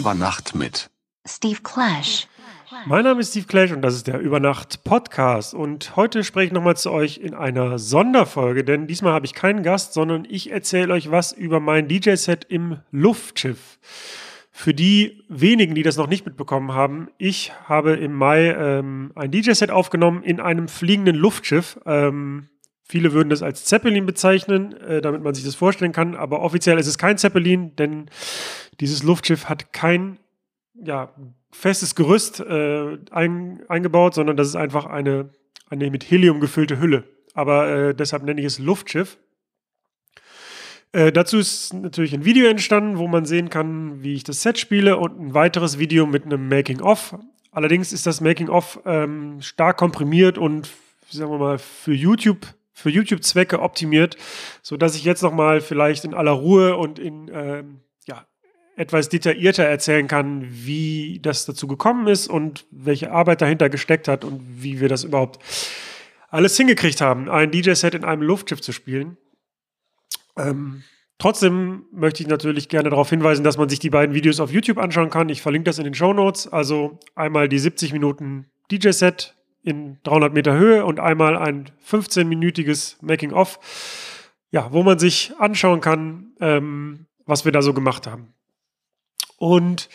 Über Nacht mit Steve Clash. Mein Name ist Steve Clash und das ist der Übernacht Podcast. Und heute spreche ich nochmal zu euch in einer Sonderfolge, denn diesmal habe ich keinen Gast, sondern ich erzähle euch was über mein DJ-Set im Luftschiff. Für die wenigen, die das noch nicht mitbekommen haben, ich habe im Mai ähm, ein DJ-Set aufgenommen in einem fliegenden Luftschiff. Ähm, viele würden das als Zeppelin bezeichnen, äh, damit man sich das vorstellen kann, aber offiziell ist es kein Zeppelin, denn dieses Luftschiff hat kein ja, festes Gerüst äh, ein, eingebaut, sondern das ist einfach eine, eine mit Helium gefüllte Hülle. Aber äh, deshalb nenne ich es Luftschiff. Äh, dazu ist natürlich ein Video entstanden, wo man sehen kann, wie ich das Set spiele und ein weiteres Video mit einem Making-of. Allerdings ist das Making-of ähm, stark komprimiert und, sagen wir mal, für YouTube für YouTube-Zwecke optimiert, sodass ich jetzt nochmal vielleicht in aller Ruhe und in ähm, etwas detaillierter erzählen kann, wie das dazu gekommen ist und welche Arbeit dahinter gesteckt hat und wie wir das überhaupt alles hingekriegt haben, ein DJ-Set in einem Luftschiff zu spielen. Ähm, trotzdem möchte ich natürlich gerne darauf hinweisen, dass man sich die beiden Videos auf YouTube anschauen kann. Ich verlinke das in den Show Notes. Also einmal die 70 Minuten DJ-Set in 300 Meter Höhe und einmal ein 15-minütiges Making-of, ja, wo man sich anschauen kann, ähm, was wir da so gemacht haben. Und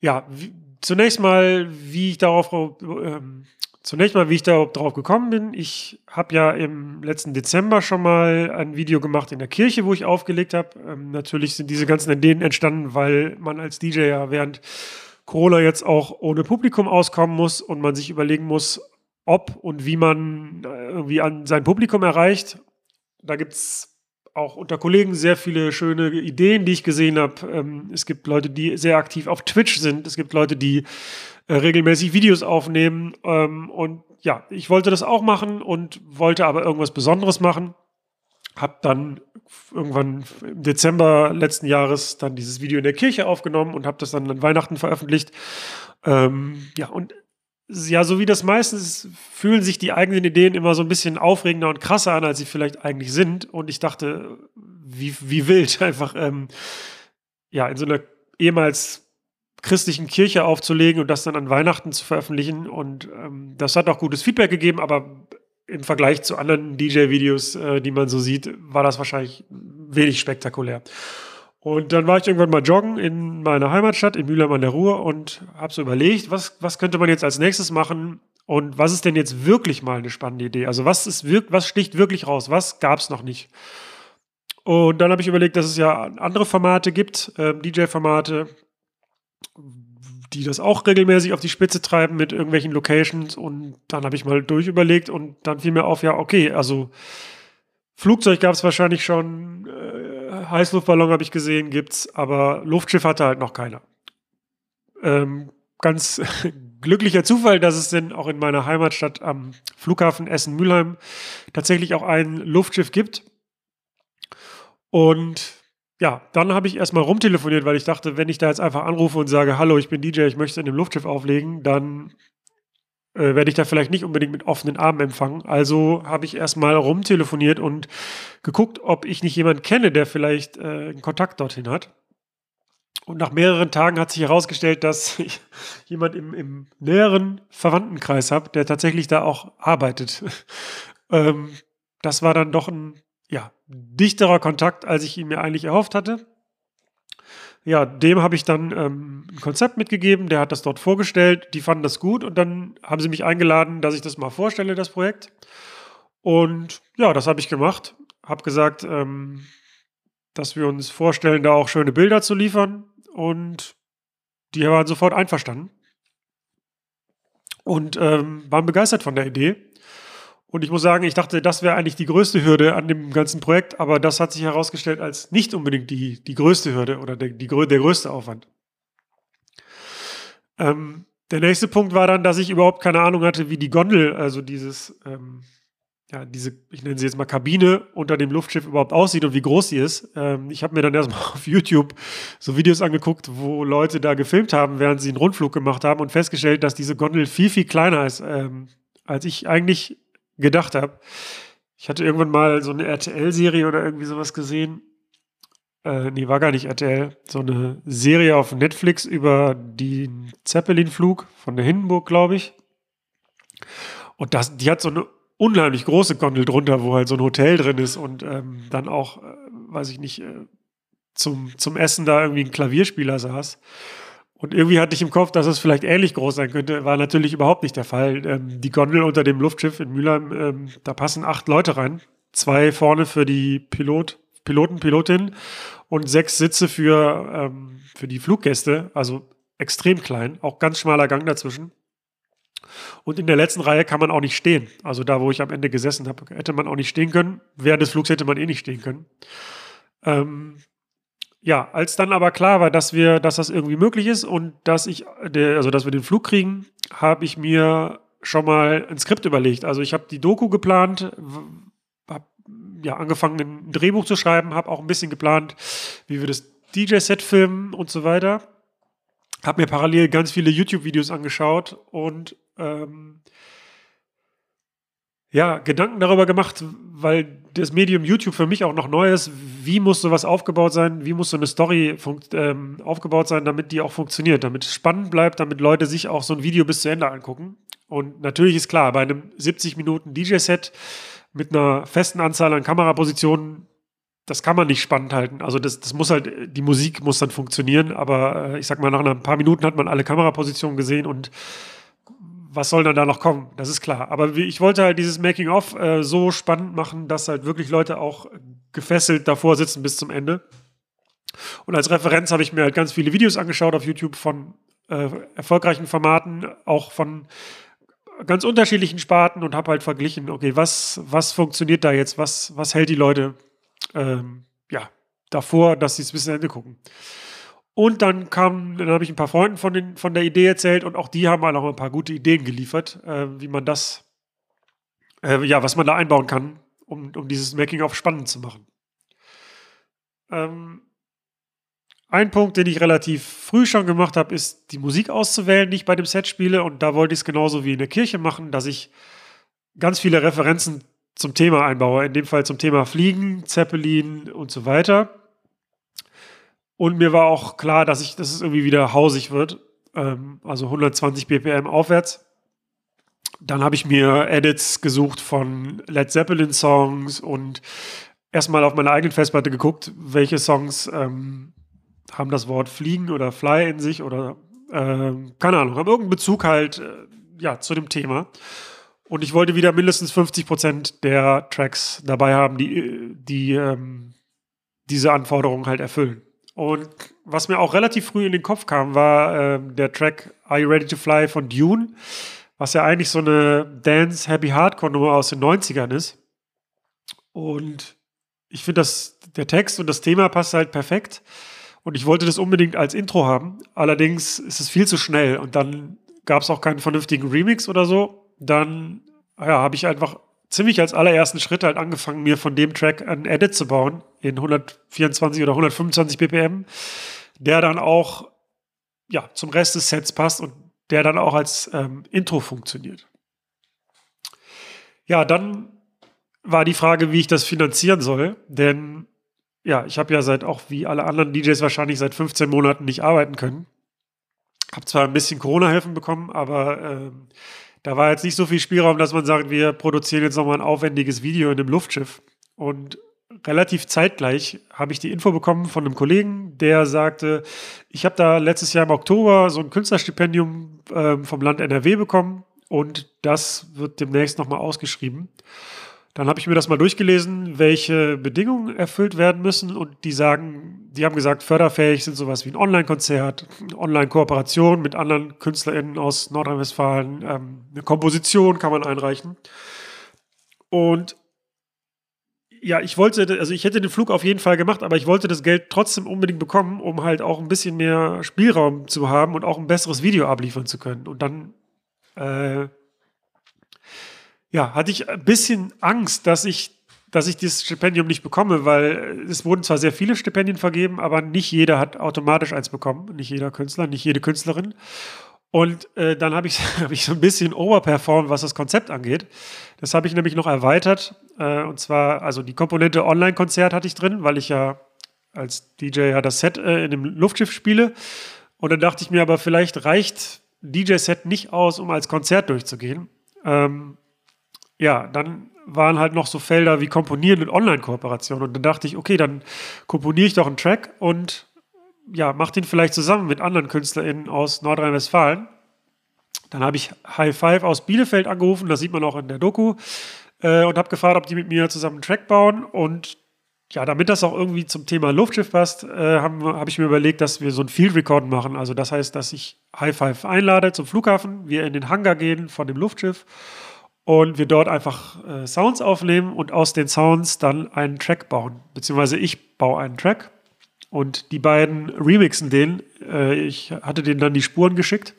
ja, wie, zunächst mal, wie ich darauf ähm, Zunächst mal, wie ich da drauf gekommen bin. Ich habe ja im letzten Dezember schon mal ein Video gemacht in der Kirche, wo ich aufgelegt habe. Ähm, natürlich sind diese ganzen Ideen entstanden, weil man als DJ ja während Corona jetzt auch ohne Publikum auskommen muss und man sich überlegen muss, ob und wie man äh, irgendwie an sein Publikum erreicht. Da gibt es auch unter Kollegen sehr viele schöne Ideen, die ich gesehen habe. Ähm, es gibt Leute, die sehr aktiv auf Twitch sind. Es gibt Leute, die äh, regelmäßig Videos aufnehmen. Ähm, und ja, ich wollte das auch machen und wollte aber irgendwas Besonderes machen. Hab dann irgendwann im Dezember letzten Jahres dann dieses Video in der Kirche aufgenommen und habe das dann an Weihnachten veröffentlicht. Ähm, ja, und ja, so wie das meistens ist, fühlen sich die eigenen Ideen immer so ein bisschen aufregender und krasser an, als sie vielleicht eigentlich sind. Und ich dachte, wie, wie wild, einfach ähm, ja, in so einer ehemals christlichen Kirche aufzulegen und das dann an Weihnachten zu veröffentlichen. Und ähm, das hat auch gutes Feedback gegeben, aber im Vergleich zu anderen DJ-Videos, äh, die man so sieht, war das wahrscheinlich wenig spektakulär. Und dann war ich irgendwann mal joggen in meiner Heimatstadt, in Mülheim an der Ruhr und habe so überlegt, was, was könnte man jetzt als nächstes machen und was ist denn jetzt wirklich mal eine spannende Idee? Also was, ist, was sticht wirklich raus? Was gab es noch nicht? Und dann habe ich überlegt, dass es ja andere Formate gibt, äh, DJ-Formate, die das auch regelmäßig auf die Spitze treiben mit irgendwelchen Locations. Und dann habe ich mal durchüberlegt und dann fiel mir auf, ja, okay, also Flugzeug gab es wahrscheinlich schon, äh, Heißluftballon habe ich gesehen, gibt's, aber Luftschiff hatte halt noch keiner. Ähm, ganz glücklicher Zufall, dass es denn auch in meiner Heimatstadt am Flughafen Essen-Mülheim tatsächlich auch ein Luftschiff gibt. Und ja, dann habe ich erstmal rumtelefoniert, weil ich dachte, wenn ich da jetzt einfach anrufe und sage, hallo, ich bin DJ, ich möchte in dem Luftschiff auflegen, dann äh, werde ich da vielleicht nicht unbedingt mit offenen Armen empfangen. Also habe ich erstmal rumtelefoniert und geguckt, ob ich nicht jemanden kenne, der vielleicht äh, einen Kontakt dorthin hat. Und nach mehreren Tagen hat sich herausgestellt, dass ich jemand im, im näheren Verwandtenkreis habe, der tatsächlich da auch arbeitet. ähm, das war dann doch ein ja, dichterer Kontakt, als ich ihn mir eigentlich erhofft hatte ja, dem habe ich dann ähm, ein Konzept mitgegeben, der hat das dort vorgestellt, die fanden das gut und dann haben sie mich eingeladen, dass ich das mal vorstelle, das Projekt. Und ja, das habe ich gemacht, habe gesagt, ähm, dass wir uns vorstellen, da auch schöne Bilder zu liefern und die waren sofort einverstanden und ähm, waren begeistert von der Idee. Und ich muss sagen, ich dachte, das wäre eigentlich die größte Hürde an dem ganzen Projekt, aber das hat sich herausgestellt als nicht unbedingt die, die größte Hürde oder der, die, der größte Aufwand. Ähm, der nächste Punkt war dann, dass ich überhaupt keine Ahnung hatte, wie die Gondel, also dieses, ähm, ja, diese, ich nenne sie jetzt mal Kabine unter dem Luftschiff überhaupt aussieht und wie groß sie ist. Ähm, ich habe mir dann erstmal auf YouTube so Videos angeguckt, wo Leute da gefilmt haben, während sie einen Rundflug gemacht haben und festgestellt, dass diese Gondel viel, viel kleiner ist, ähm, als ich eigentlich gedacht habe. Ich hatte irgendwann mal so eine RTL-Serie oder irgendwie sowas gesehen, äh, nee, war gar nicht RTL, so eine Serie auf Netflix über den Zeppelin-Flug von der Hindenburg, glaube ich. Und das, die hat so eine unheimlich große Gondel drunter, wo halt so ein Hotel drin ist und ähm, dann auch, äh, weiß ich nicht, äh, zum, zum Essen da irgendwie ein Klavierspieler saß. Und irgendwie hatte ich im Kopf, dass es vielleicht ähnlich groß sein könnte. War natürlich überhaupt nicht der Fall. Ähm, die Gondel unter dem Luftschiff in Mülheim, ähm, da passen acht Leute rein. Zwei vorne für die Pilot, Piloten, Pilotin und sechs Sitze für, ähm, für die Fluggäste. Also extrem klein, auch ganz schmaler Gang dazwischen. Und in der letzten Reihe kann man auch nicht stehen. Also da, wo ich am Ende gesessen habe, hätte man auch nicht stehen können. Während des Flugs hätte man eh nicht stehen können. Ähm, ja, als dann aber klar war, dass wir, dass das irgendwie möglich ist und dass ich, also dass wir den Flug kriegen, habe ich mir schon mal ein Skript überlegt. Also ich habe die Doku geplant, habe ja angefangen, ein Drehbuch zu schreiben, habe auch ein bisschen geplant, wie wir das DJ-Set filmen und so weiter. Habe mir parallel ganz viele YouTube-Videos angeschaut und ähm, ja, Gedanken darüber gemacht, weil das Medium YouTube für mich auch noch neu ist. Wie muss sowas aufgebaut sein? Wie muss so eine Story ähm, aufgebaut sein, damit die auch funktioniert, damit es spannend bleibt, damit Leute sich auch so ein Video bis zu Ende angucken? Und natürlich ist klar, bei einem 70 Minuten DJ-Set mit einer festen Anzahl an Kamerapositionen, das kann man nicht spannend halten. Also das, das muss halt, die Musik muss dann funktionieren, aber äh, ich sag mal, nach ein paar Minuten hat man alle Kamerapositionen gesehen und was soll dann da noch kommen? Das ist klar. Aber ich wollte halt dieses Making-of äh, so spannend machen, dass halt wirklich Leute auch gefesselt davor sitzen bis zum Ende. Und als Referenz habe ich mir halt ganz viele Videos angeschaut auf YouTube von äh, erfolgreichen Formaten, auch von ganz unterschiedlichen Sparten und habe halt verglichen, okay, was, was funktioniert da jetzt? Was, was hält die Leute ähm, ja, davor, dass sie es bis zum Ende gucken? Und dann kam, dann habe ich ein paar Freunden von, den, von der Idee erzählt und auch die haben halt auch ein paar gute Ideen geliefert, äh, wie man das, äh, ja, was man da einbauen kann, um, um dieses Making-of spannend zu machen. Ähm, ein Punkt, den ich relativ früh schon gemacht habe, ist die Musik auszuwählen, die ich bei dem Set spiele. Und da wollte ich es genauso wie in der Kirche machen, dass ich ganz viele Referenzen zum Thema einbaue. In dem Fall zum Thema Fliegen, Zeppelin und so weiter. Und mir war auch klar, dass, ich, dass es irgendwie wieder hausig wird. Ähm, also 120 BPM aufwärts. Dann habe ich mir Edits gesucht von Led Zeppelin Songs und erstmal auf meiner eigenen Festplatte geguckt, welche Songs ähm, haben das Wort fliegen oder fly in sich oder ähm, keine Ahnung, haben irgendeinen Bezug halt äh, ja, zu dem Thema. Und ich wollte wieder mindestens 50 Prozent der Tracks dabei haben, die, die ähm, diese Anforderungen halt erfüllen. Und was mir auch relativ früh in den Kopf kam, war äh, der Track Are You Ready to Fly von Dune, was ja eigentlich so eine Dance Happy Hardcore Nummer aus den 90ern ist. Und ich finde, dass der Text und das Thema passt halt perfekt. Und ich wollte das unbedingt als Intro haben. Allerdings ist es viel zu schnell und dann gab es auch keinen vernünftigen Remix oder so. Dann ja, habe ich einfach ziemlich als allerersten Schritt halt angefangen, mir von dem Track ein Edit zu bauen in 124 oder 125 BPM, der dann auch ja, zum Rest des Sets passt und der dann auch als ähm, Intro funktioniert. Ja, dann war die Frage, wie ich das finanzieren soll, denn ja, ich habe ja seit auch wie alle anderen DJs wahrscheinlich seit 15 Monaten nicht arbeiten können. Habe zwar ein bisschen Corona-Hilfen bekommen, aber ähm, da war jetzt nicht so viel Spielraum, dass man sagt, wir produzieren jetzt nochmal ein aufwendiges Video in einem Luftschiff. Und relativ zeitgleich habe ich die Info bekommen von einem Kollegen, der sagte, ich habe da letztes Jahr im Oktober so ein Künstlerstipendium äh, vom Land NRW bekommen und das wird demnächst nochmal ausgeschrieben. Dann habe ich mir das mal durchgelesen, welche Bedingungen erfüllt werden müssen und die sagen, die haben gesagt, förderfähig sind sowas wie ein Online-Konzert, Online-Kooperation mit anderen KünstlerInnen aus Nordrhein-Westfalen, ähm, eine Komposition kann man einreichen. Und ja, ich wollte, also ich hätte den Flug auf jeden Fall gemacht, aber ich wollte das Geld trotzdem unbedingt bekommen, um halt auch ein bisschen mehr Spielraum zu haben und auch ein besseres Video abliefern zu können. Und dann äh, ja, hatte ich ein bisschen Angst, dass ich, dass ich dieses Stipendium nicht bekomme, weil es wurden zwar sehr viele Stipendien vergeben, aber nicht jeder hat automatisch eins bekommen. Nicht jeder Künstler, nicht jede Künstlerin. Und äh, dann habe ich, hab ich so ein bisschen overperformt, was das Konzept angeht. Das habe ich nämlich noch erweitert. Äh, und zwar, also die Komponente Online-Konzert hatte ich drin, weil ich ja als DJ ja das Set äh, in dem Luftschiff spiele. Und dann dachte ich mir aber, vielleicht reicht DJ-Set nicht aus, um als Konzert durchzugehen. Ähm, ja, dann waren halt noch so Felder wie Komponieren und Online-Kooperation. Und dann dachte ich, okay, dann komponiere ich doch einen Track und ja, mach den vielleicht zusammen mit anderen KünstlerInnen aus Nordrhein-Westfalen. Dann habe ich High Five aus Bielefeld angerufen, das sieht man auch in der Doku, äh, und habe gefragt, ob die mit mir zusammen einen Track bauen. Und ja, damit das auch irgendwie zum Thema Luftschiff passt, äh, habe hab ich mir überlegt, dass wir so ein Field Record machen. Also das heißt, dass ich High Five einlade zum Flughafen, wir in den Hangar gehen von dem Luftschiff und wir dort einfach äh, Sounds aufnehmen und aus den Sounds dann einen Track bauen. Beziehungsweise ich baue einen Track und die beiden remixen den. Äh, ich hatte denen dann die Spuren geschickt.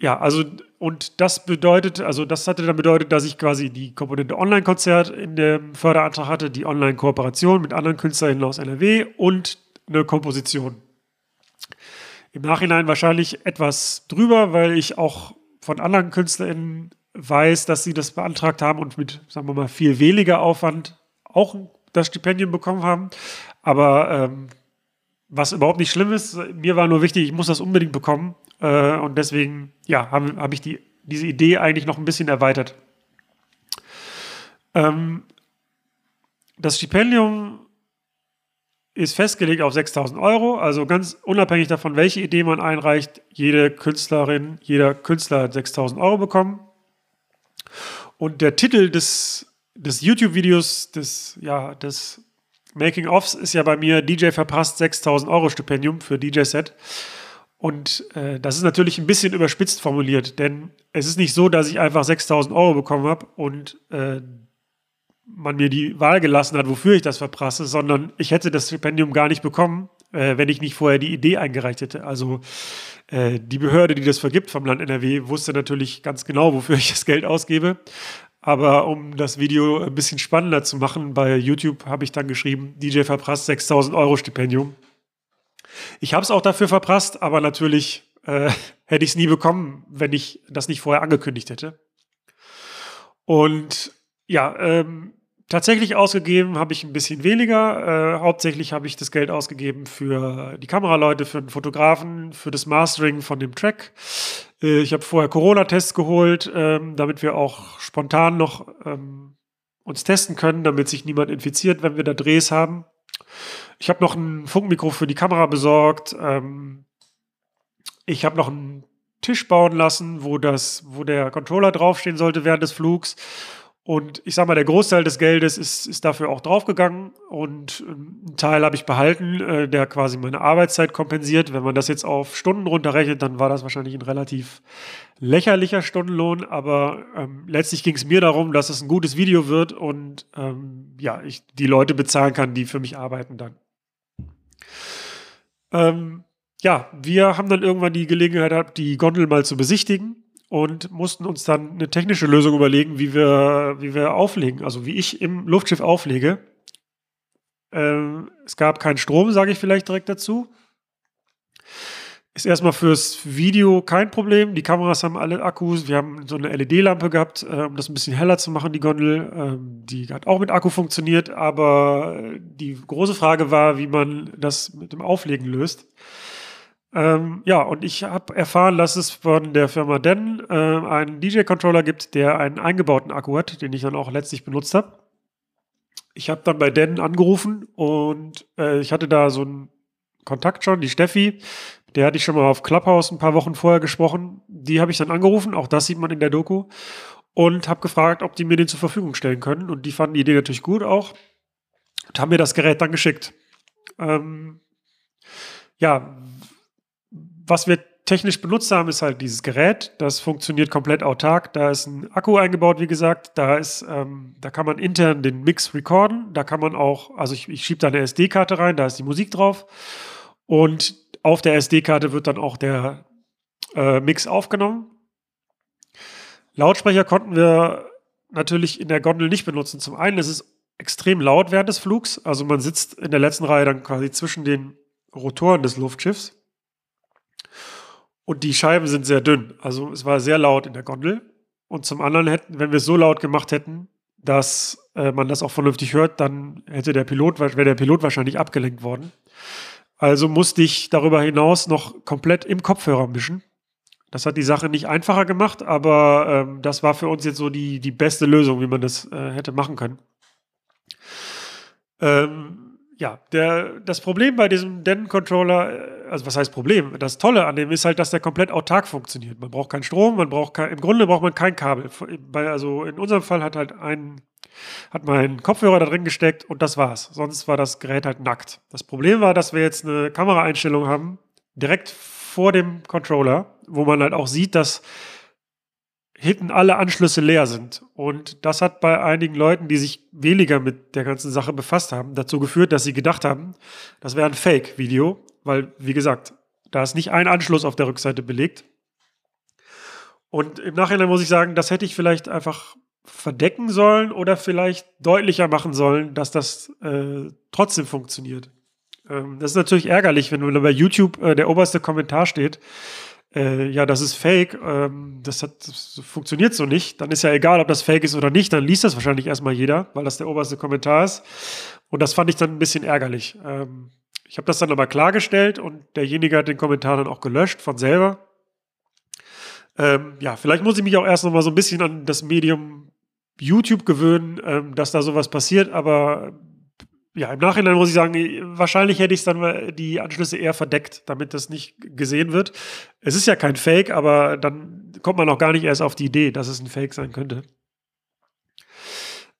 Ja, also und das bedeutet, also das hatte dann bedeutet, dass ich quasi die Komponente Online-Konzert in dem Förderantrag hatte, die Online-Kooperation mit anderen KünstlerInnen aus NRW und eine Komposition. Im Nachhinein wahrscheinlich etwas drüber, weil ich auch von anderen KünstlerInnen weiß, dass sie das beantragt haben und mit, sagen wir mal, viel weniger Aufwand auch das Stipendium bekommen haben. Aber ähm, was überhaupt nicht schlimm ist, mir war nur wichtig, ich muss das unbedingt bekommen. Äh, und deswegen, ja, habe hab ich die, diese Idee eigentlich noch ein bisschen erweitert. Ähm, das Stipendium ist festgelegt auf 6000 Euro, also ganz unabhängig davon, welche Idee man einreicht, jede Künstlerin, jeder Künstler hat 6000 Euro bekommen. Und der Titel des, des YouTube-Videos, des, ja, des Making-ofs ist ja bei mir DJ verpasst 6000 Euro Stipendium für DJ-Set. Und äh, das ist natürlich ein bisschen überspitzt formuliert, denn es ist nicht so, dass ich einfach 6000 Euro bekommen habe und äh, man mir die Wahl gelassen hat, wofür ich das verprasse, sondern ich hätte das Stipendium gar nicht bekommen, äh, wenn ich nicht vorher die Idee eingereicht hätte. Also äh, die Behörde, die das vergibt vom Land NRW, wusste natürlich ganz genau, wofür ich das Geld ausgebe. Aber um das Video ein bisschen spannender zu machen, bei YouTube habe ich dann geschrieben, DJ verprasst 6000 Euro Stipendium. Ich habe es auch dafür verprasst, aber natürlich äh, hätte ich es nie bekommen, wenn ich das nicht vorher angekündigt hätte. Und ja, ähm, tatsächlich ausgegeben habe ich ein bisschen weniger. Äh, hauptsächlich habe ich das Geld ausgegeben für die Kameraleute, für den Fotografen, für das Mastering von dem Track. Äh, ich habe vorher Corona-Tests geholt, ähm, damit wir auch spontan noch ähm, uns testen können, damit sich niemand infiziert, wenn wir da Drehs haben. Ich habe noch ein Funkmikro für die Kamera besorgt. Ähm, ich habe noch einen Tisch bauen lassen, wo das, wo der Controller draufstehen sollte während des Flugs. Und ich sage mal, der Großteil des Geldes ist, ist dafür auch draufgegangen und ähm, einen Teil habe ich behalten, äh, der quasi meine Arbeitszeit kompensiert. Wenn man das jetzt auf Stunden runterrechnet, dann war das wahrscheinlich ein relativ lächerlicher Stundenlohn, aber ähm, letztlich ging es mir darum, dass es ein gutes Video wird und ähm, ja, ich die Leute bezahlen kann, die für mich arbeiten dann. Ähm, ja, wir haben dann irgendwann die Gelegenheit gehabt, die Gondel mal zu besichtigen und mussten uns dann eine technische Lösung überlegen, wie wir, wie wir auflegen, also wie ich im Luftschiff auflege. Ähm, es gab keinen Strom, sage ich vielleicht direkt dazu. Ist erstmal fürs Video kein Problem. Die Kameras haben alle Akkus. Wir haben so eine LED-Lampe gehabt, äh, um das ein bisschen heller zu machen, die Gondel. Ähm, die hat auch mit Akku funktioniert, aber die große Frage war, wie man das mit dem Auflegen löst. Ähm, ja, und ich habe erfahren, dass es von der Firma Den äh, einen DJ-Controller gibt, der einen eingebauten Akku hat, den ich dann auch letztlich benutzt habe. Ich habe dann bei Den angerufen und äh, ich hatte da so einen Kontakt schon, die Steffi, der hatte ich schon mal auf Clubhouse ein paar Wochen vorher gesprochen. Die habe ich dann angerufen, auch das sieht man in der Doku, und habe gefragt, ob die mir den zur Verfügung stellen können. Und die fanden die Idee natürlich gut auch und haben mir das Gerät dann geschickt. Ähm, ja, was wir technisch benutzt haben, ist halt dieses Gerät. Das funktioniert komplett autark. Da ist ein Akku eingebaut, wie gesagt. Da ist, ähm, da kann man intern den Mix recorden. Da kann man auch, also ich, ich schiebe da eine SD-Karte rein, da ist die Musik drauf. Und auf der SD-Karte wird dann auch der äh, Mix aufgenommen. Lautsprecher konnten wir natürlich in der Gondel nicht benutzen. Zum einen ist es extrem laut während des Flugs. Also man sitzt in der letzten Reihe dann quasi zwischen den Rotoren des Luftschiffs. Und die Scheiben sind sehr dünn. Also es war sehr laut in der Gondel. Und zum anderen hätten, wenn wir es so laut gemacht hätten, dass äh, man das auch vernünftig hört, dann hätte der Pilot, wäre der Pilot wahrscheinlich abgelenkt worden. Also musste ich darüber hinaus noch komplett im Kopfhörer mischen. Das hat die Sache nicht einfacher gemacht, aber ähm, das war für uns jetzt so die, die beste Lösung, wie man das äh, hätte machen können. Ähm, ja, der, das Problem bei diesem Den-Controller, äh, also was heißt Problem? Das Tolle an dem ist halt, dass der komplett autark funktioniert. Man braucht keinen Strom, man braucht kein, im Grunde braucht man kein Kabel. Also in unserem Fall hat halt ein, hat man Kopfhörer da drin gesteckt und das war's. Sonst war das Gerät halt nackt. Das Problem war, dass wir jetzt eine Kameraeinstellung haben, direkt vor dem Controller, wo man halt auch sieht, dass hinten alle Anschlüsse leer sind. Und das hat bei einigen Leuten, die sich weniger mit der ganzen Sache befasst haben, dazu geführt, dass sie gedacht haben, das wäre ein Fake-Video, weil, wie gesagt, da ist nicht ein Anschluss auf der Rückseite belegt. Und im Nachhinein muss ich sagen, das hätte ich vielleicht einfach verdecken sollen oder vielleicht deutlicher machen sollen, dass das äh, trotzdem funktioniert. Ähm, das ist natürlich ärgerlich, wenn bei YouTube äh, der oberste Kommentar steht, äh, ja, das ist fake, ähm, das, hat, das funktioniert so nicht, dann ist ja egal, ob das fake ist oder nicht, dann liest das wahrscheinlich erstmal jeder, weil das der oberste Kommentar ist. Und das fand ich dann ein bisschen ärgerlich. Ähm, ich habe das dann aber klargestellt und derjenige hat den Kommentar dann auch gelöscht von selber. Ähm, ja, vielleicht muss ich mich auch erst noch mal so ein bisschen an das Medium YouTube gewöhnen, ähm, dass da sowas passiert, aber ja, im Nachhinein muss ich sagen, wahrscheinlich hätte ich dann die Anschlüsse eher verdeckt, damit das nicht gesehen wird. Es ist ja kein Fake, aber dann kommt man auch gar nicht erst auf die Idee, dass es ein Fake sein könnte.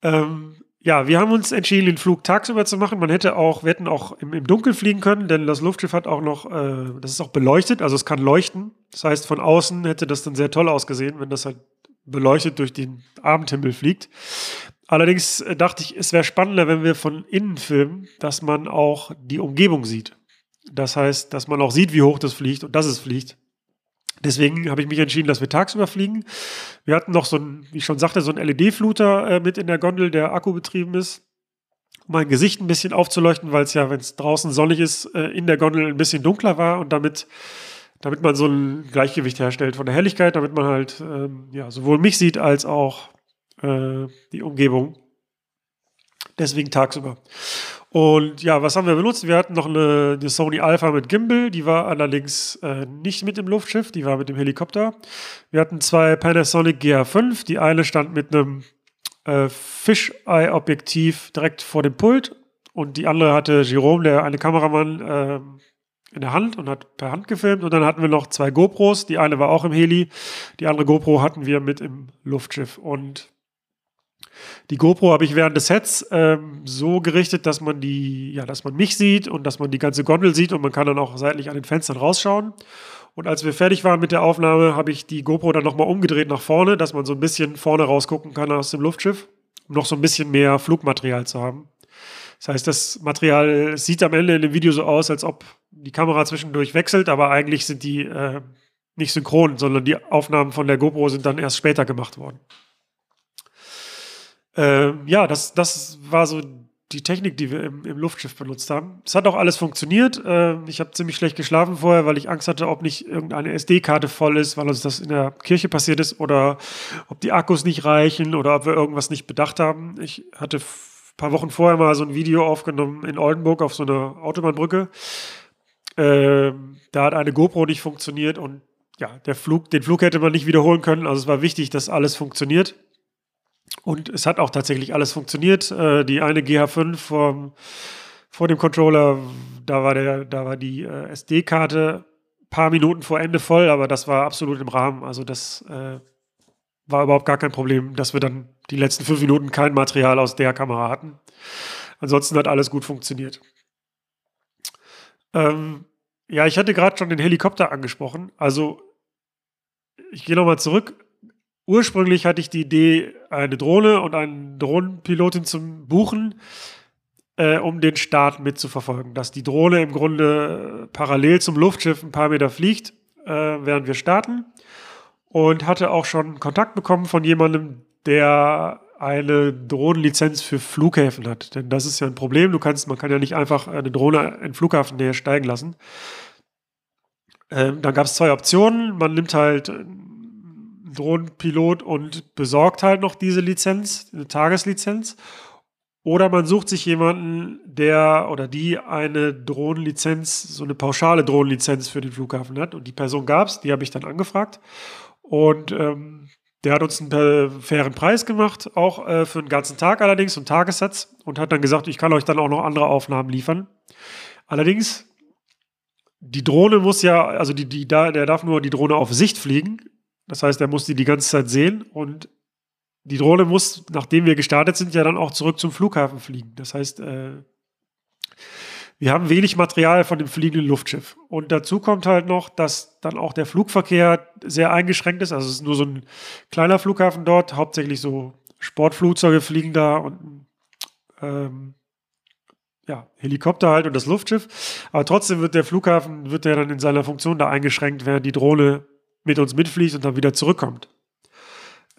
Ähm, ja, wir haben uns entschieden, den Flug tagsüber zu machen. Man hätte auch, wir hätten auch im, im Dunkeln fliegen können, denn das Luftschiff hat auch noch, äh, das ist auch beleuchtet, also es kann leuchten. Das heißt, von außen hätte das dann sehr toll ausgesehen, wenn das halt beleuchtet durch den Abendhimmel fliegt. Allerdings äh, dachte ich, es wäre spannender, wenn wir von innen filmen, dass man auch die Umgebung sieht. Das heißt, dass man auch sieht, wie hoch das fliegt und dass es fliegt. Deswegen habe ich mich entschieden, dass wir tagsüber fliegen. Wir hatten noch so ein, wie ich schon sagte, so ein LED-Fluter äh, mit in der Gondel, der akkubetrieben ist, um mein Gesicht ein bisschen aufzuleuchten, weil es ja, wenn es draußen sonnig ist, äh, in der Gondel ein bisschen dunkler war und damit, damit man so ein Gleichgewicht herstellt von der Helligkeit, damit man halt ähm, ja, sowohl mich sieht als auch äh, die Umgebung. Deswegen tagsüber. Und ja, was haben wir benutzt? Wir hatten noch eine, eine Sony Alpha mit Gimbal, die war allerdings äh, nicht mit dem Luftschiff, die war mit dem Helikopter. Wir hatten zwei Panasonic GH5, die eine stand mit einem äh, Fisheye-Objektiv direkt vor dem Pult und die andere hatte Jerome, der eine Kameramann, äh, in der Hand und hat per Hand gefilmt. Und dann hatten wir noch zwei GoPros. Die eine war auch im Heli, die andere GoPro hatten wir mit im Luftschiff. Und die GoPro habe ich während des Sets ähm, so gerichtet, dass man die, ja, dass man mich sieht und dass man die ganze Gondel sieht und man kann dann auch seitlich an den Fenstern rausschauen. Und als wir fertig waren mit der Aufnahme, habe ich die GoPro dann nochmal umgedreht nach vorne, dass man so ein bisschen vorne rausgucken kann aus dem Luftschiff, um noch so ein bisschen mehr Flugmaterial zu haben. Das heißt, das Material sieht am Ende in dem Video so aus, als ob die Kamera zwischendurch wechselt, aber eigentlich sind die äh, nicht synchron, sondern die Aufnahmen von der GoPro sind dann erst später gemacht worden. Ähm, ja, das, das war so die Technik, die wir im, im Luftschiff benutzt haben. Es hat auch alles funktioniert. Ähm, ich habe ziemlich schlecht geschlafen vorher, weil ich Angst hatte, ob nicht irgendeine SD-Karte voll ist, weil uns das in der Kirche passiert ist oder ob die Akkus nicht reichen oder ob wir irgendwas nicht bedacht haben. Ich hatte ein paar Wochen vorher mal so ein Video aufgenommen in Oldenburg auf so einer Autobahnbrücke. Ähm, da hat eine GoPro nicht funktioniert und ja, der Flug, den Flug hätte man nicht wiederholen können. Also es war wichtig, dass alles funktioniert. Und es hat auch tatsächlich alles funktioniert. Äh, die eine GH5 vom, vor dem Controller, da war, der, da war die äh, SD-Karte ein paar Minuten vor Ende voll, aber das war absolut im Rahmen. Also das äh, war überhaupt gar kein Problem, dass wir dann die letzten fünf Minuten kein Material aus der Kamera hatten. Ansonsten hat alles gut funktioniert. Ähm, ja, ich hatte gerade schon den Helikopter angesprochen. Also ich gehe nochmal zurück ursprünglich hatte ich die Idee, eine Drohne und einen Drohnenpilotin zu buchen, äh, um den Start mitzuverfolgen. Dass die Drohne im Grunde parallel zum Luftschiff ein paar Meter fliegt, äh, während wir starten. Und hatte auch schon Kontakt bekommen von jemandem, der eine Drohnenlizenz für Flughäfen hat. Denn das ist ja ein Problem. Du kannst, man kann ja nicht einfach eine Drohne in Flughafen näher steigen lassen. Ähm, dann gab es zwei Optionen. Man nimmt halt Drohnenpilot und besorgt halt noch diese Lizenz, eine Tageslizenz. Oder man sucht sich jemanden, der oder die eine Drohnenlizenz, so eine pauschale Drohnenlizenz für den Flughafen hat. Und die Person gab es, die habe ich dann angefragt. Und ähm, der hat uns einen fairen Preis gemacht, auch äh, für einen ganzen Tag allerdings, einen Tagessatz. Und hat dann gesagt, ich kann euch dann auch noch andere Aufnahmen liefern. Allerdings, die Drohne muss ja, also die, die, der darf nur die Drohne auf Sicht fliegen. Das heißt, er muss die die ganze Zeit sehen und die Drohne muss, nachdem wir gestartet sind, ja dann auch zurück zum Flughafen fliegen. Das heißt, äh, wir haben wenig Material von dem fliegenden Luftschiff. Und dazu kommt halt noch, dass dann auch der Flugverkehr sehr eingeschränkt ist. Also es ist nur so ein kleiner Flughafen dort, hauptsächlich so Sportflugzeuge fliegen da und ähm, ja, Helikopter halt und das Luftschiff. Aber trotzdem wird der Flughafen, wird der dann in seiner Funktion da eingeschränkt, während die Drohne mit uns mitfliegt und dann wieder zurückkommt.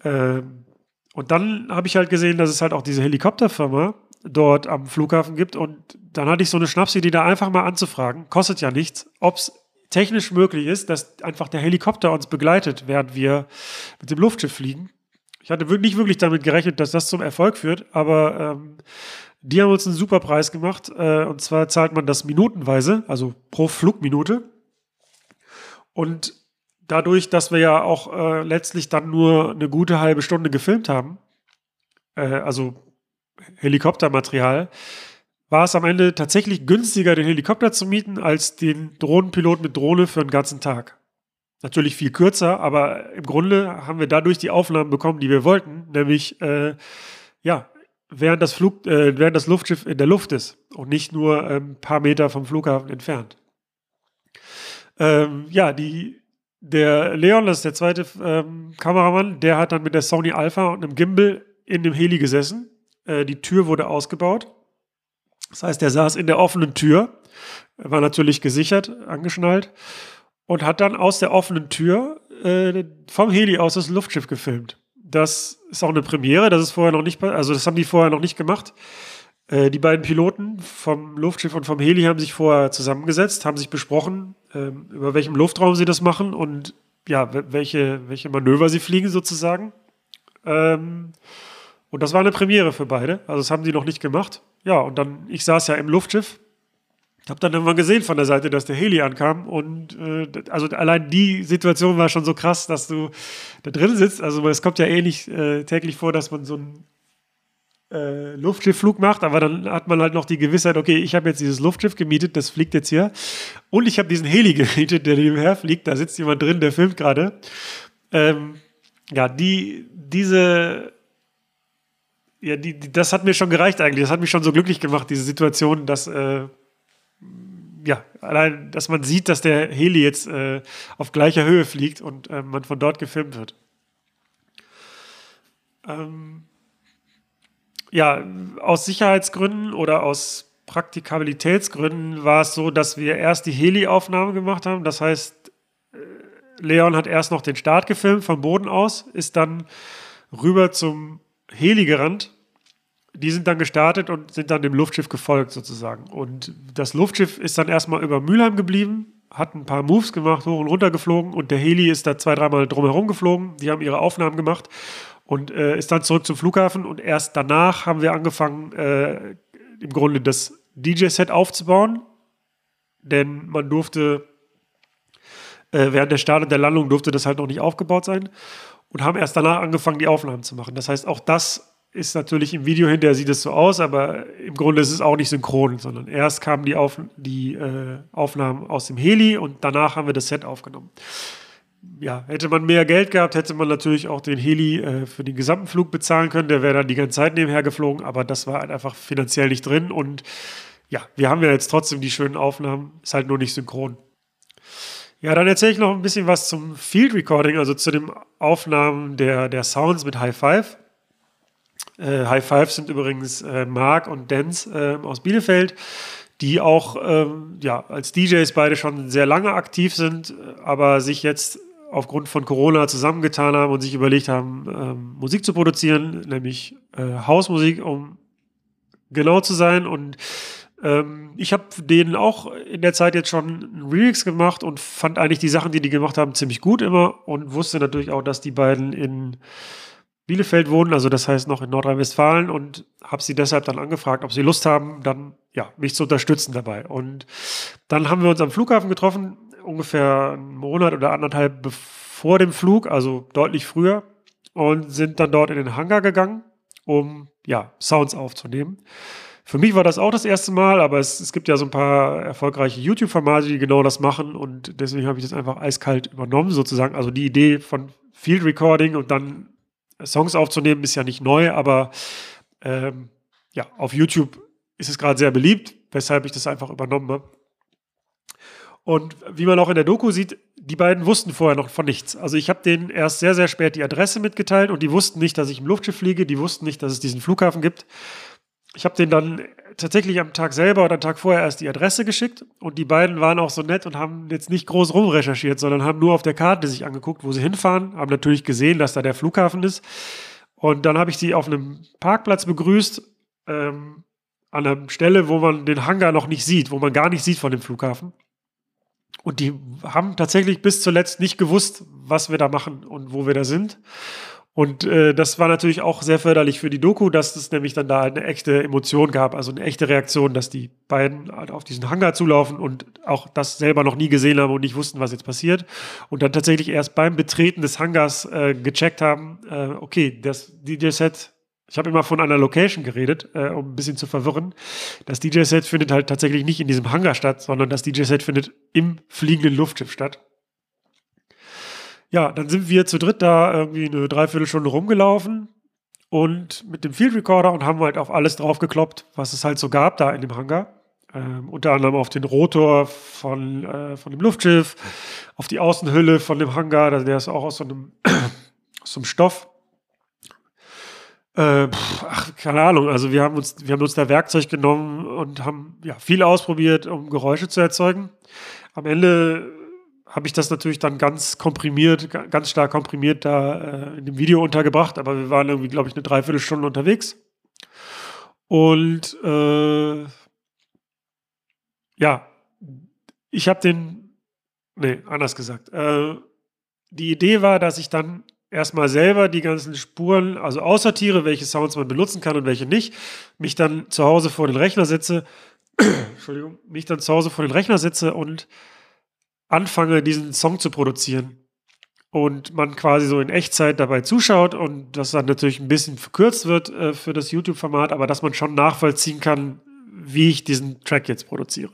Ähm, und dann habe ich halt gesehen, dass es halt auch diese Helikopterfirma dort am Flughafen gibt. Und dann hatte ich so eine Schnapsidee, da einfach mal anzufragen. Kostet ja nichts, ob es technisch möglich ist, dass einfach der Helikopter uns begleitet, während wir mit dem Luftschiff fliegen. Ich hatte nicht wirklich damit gerechnet, dass das zum Erfolg führt, aber ähm, die haben uns einen super Preis gemacht. Äh, und zwar zahlt man das minutenweise, also pro Flugminute. Und dadurch, dass wir ja auch äh, letztlich dann nur eine gute halbe Stunde gefilmt haben, äh, also Helikoptermaterial, war es am Ende tatsächlich günstiger, den Helikopter zu mieten, als den Drohnenpilot mit Drohne für einen ganzen Tag. Natürlich viel kürzer, aber im Grunde haben wir dadurch die Aufnahmen bekommen, die wir wollten, nämlich äh, ja, während das, Flug, äh, während das Luftschiff in der Luft ist und nicht nur ein ähm, paar Meter vom Flughafen entfernt. Ähm, ja, die der Leon, das ist der zweite ähm, Kameramann, der hat dann mit der Sony Alpha und einem Gimbal in dem Heli gesessen. Äh, die Tür wurde ausgebaut. Das heißt, er saß in der offenen Tür, war natürlich gesichert, angeschnallt und hat dann aus der offenen Tür äh, vom Heli aus das Luftschiff gefilmt. Das ist auch eine Premiere, das ist vorher noch nicht, also das haben die vorher noch nicht gemacht. Äh, die beiden Piloten vom Luftschiff und vom Heli haben sich vorher zusammengesetzt, haben sich besprochen, ähm, über welchem Luftraum sie das machen und ja, welche, welche Manöver sie fliegen sozusagen. Ähm, und das war eine Premiere für beide. Also das haben sie noch nicht gemacht. Ja, und dann, ich saß ja im Luftschiff, habe dann irgendwann gesehen von der Seite, dass der Heli ankam und äh, also allein die Situation war schon so krass, dass du da drin sitzt. Also es kommt ja eh nicht äh, täglich vor, dass man so ein äh, Luftschiffflug macht, aber dann hat man halt noch die Gewissheit, okay, ich habe jetzt dieses Luftschiff gemietet, das fliegt jetzt hier. Und ich habe diesen Heli gemietet, der nebenher fliegt, da sitzt jemand drin, der filmt gerade. Ähm, ja, die, diese, ja, die, die, das hat mir schon gereicht eigentlich. Das hat mich schon so glücklich gemacht, diese Situation, dass, äh, ja, allein, dass man sieht, dass der Heli jetzt äh, auf gleicher Höhe fliegt und äh, man von dort gefilmt wird. Ähm, ja, aus Sicherheitsgründen oder aus Praktikabilitätsgründen war es so, dass wir erst die Heli-Aufnahme gemacht haben. Das heißt, äh, Leon hat erst noch den Start gefilmt vom Boden aus, ist dann rüber zum Heli gerannt. Die sind dann gestartet und sind dann dem Luftschiff gefolgt sozusagen. Und das Luftschiff ist dann erstmal über Mülheim geblieben, hat ein paar Moves gemacht, hoch und runter geflogen und der Heli ist da zwei, dreimal drumherum geflogen. Die haben ihre Aufnahmen gemacht und äh, ist dann zurück zum Flughafen und erst danach haben wir angefangen, äh, im Grunde das DJ-Set aufzubauen, denn man durfte äh, während der Start und der Landung durfte das halt noch nicht aufgebaut sein und haben erst danach angefangen, die Aufnahmen zu machen. Das heißt, auch das ist natürlich im Video hinterher sieht es so aus, aber im Grunde ist es auch nicht synchron, sondern erst kamen die, Auf die äh, Aufnahmen aus dem Heli und danach haben wir das Set aufgenommen ja, hätte man mehr Geld gehabt, hätte man natürlich auch den Heli äh, für den gesamten Flug bezahlen können. Der wäre dann die ganze Zeit nebenher geflogen, aber das war halt einfach finanziell nicht drin. Und ja, wir haben ja jetzt trotzdem die schönen Aufnahmen, ist halt nur nicht synchron. Ja, dann erzähle ich noch ein bisschen was zum Field Recording, also zu den Aufnahmen der, der Sounds mit High Five. Äh, High Five sind übrigens äh, Mark und Dance äh, aus Bielefeld die auch ähm, ja, als DJs beide schon sehr lange aktiv sind, aber sich jetzt aufgrund von Corona zusammengetan haben und sich überlegt haben, ähm, Musik zu produzieren, nämlich äh, Hausmusik, um genau zu sein. Und ähm, ich habe denen auch in der Zeit jetzt schon einen Remix gemacht und fand eigentlich die Sachen, die die gemacht haben, ziemlich gut immer und wusste natürlich auch, dass die beiden in Bielefeld wohnen, also das heißt noch in Nordrhein-Westfalen und habe sie deshalb dann angefragt, ob sie Lust haben, dann ja, mich zu unterstützen dabei. Und dann haben wir uns am Flughafen getroffen, ungefähr einen Monat oder anderthalb vor dem Flug, also deutlich früher, und sind dann dort in den Hangar gegangen, um ja, Sounds aufzunehmen. Für mich war das auch das erste Mal, aber es, es gibt ja so ein paar erfolgreiche YouTube-Formate, die genau das machen und deswegen habe ich das einfach eiskalt übernommen, sozusagen. Also die Idee von Field Recording und dann Songs aufzunehmen ist ja nicht neu, aber ähm, ja, auf YouTube ist es gerade sehr beliebt, weshalb ich das einfach übernommen habe. Und wie man auch in der Doku sieht, die beiden wussten vorher noch von nichts. Also ich habe denen erst sehr, sehr spät die Adresse mitgeteilt und die wussten nicht, dass ich im Luftschiff fliege, die wussten nicht, dass es diesen Flughafen gibt ich habe denen dann tatsächlich am Tag selber oder am Tag vorher erst die Adresse geschickt und die beiden waren auch so nett und haben jetzt nicht groß rumrecherchiert, sondern haben nur auf der Karte sich angeguckt, wo sie hinfahren, haben natürlich gesehen, dass da der Flughafen ist und dann habe ich sie auf einem Parkplatz begrüßt, ähm, an einer Stelle, wo man den Hangar noch nicht sieht, wo man gar nicht sieht von dem Flughafen. Und die haben tatsächlich bis zuletzt nicht gewusst, was wir da machen und wo wir da sind. Und äh, das war natürlich auch sehr förderlich für die Doku, dass es nämlich dann da eine echte Emotion gab, also eine echte Reaktion, dass die beiden halt auf diesen Hangar zulaufen und auch das selber noch nie gesehen haben und nicht wussten, was jetzt passiert. Und dann tatsächlich erst beim Betreten des Hangars äh, gecheckt haben, äh, okay, das DJ-Set, ich habe immer von einer Location geredet, äh, um ein bisschen zu verwirren. Das DJ-Set findet halt tatsächlich nicht in diesem Hangar statt, sondern das DJ-Set findet im fliegenden Luftschiff statt. Ja, dann sind wir zu dritt da irgendwie eine Dreiviertelstunde rumgelaufen und mit dem Field Recorder und haben halt auf alles draufgekloppt, was es halt so gab da in dem Hangar. Ähm, unter anderem auf den Rotor von, äh, von dem Luftschiff, auf die Außenhülle von dem Hangar, der ist auch aus so einem, aus so einem Stoff. Äh, ach, keine Ahnung, also wir haben uns, wir haben uns da Werkzeug genommen und haben ja viel ausprobiert, um Geräusche zu erzeugen. Am Ende habe ich das natürlich dann ganz komprimiert, ganz stark komprimiert da äh, in dem Video untergebracht, aber wir waren irgendwie, glaube ich, eine Dreiviertelstunde unterwegs. Und äh, ja, ich habe den, nee, anders gesagt. Äh, die Idee war, dass ich dann erstmal selber die ganzen Spuren, also aussortiere, welche Sounds man benutzen kann und welche nicht, mich dann zu Hause vor den Rechner setze, Entschuldigung, mich dann zu Hause vor den Rechner setze und anfange, diesen Song zu produzieren und man quasi so in Echtzeit dabei zuschaut und das dann natürlich ein bisschen verkürzt wird äh, für das YouTube-Format, aber dass man schon nachvollziehen kann, wie ich diesen Track jetzt produziere.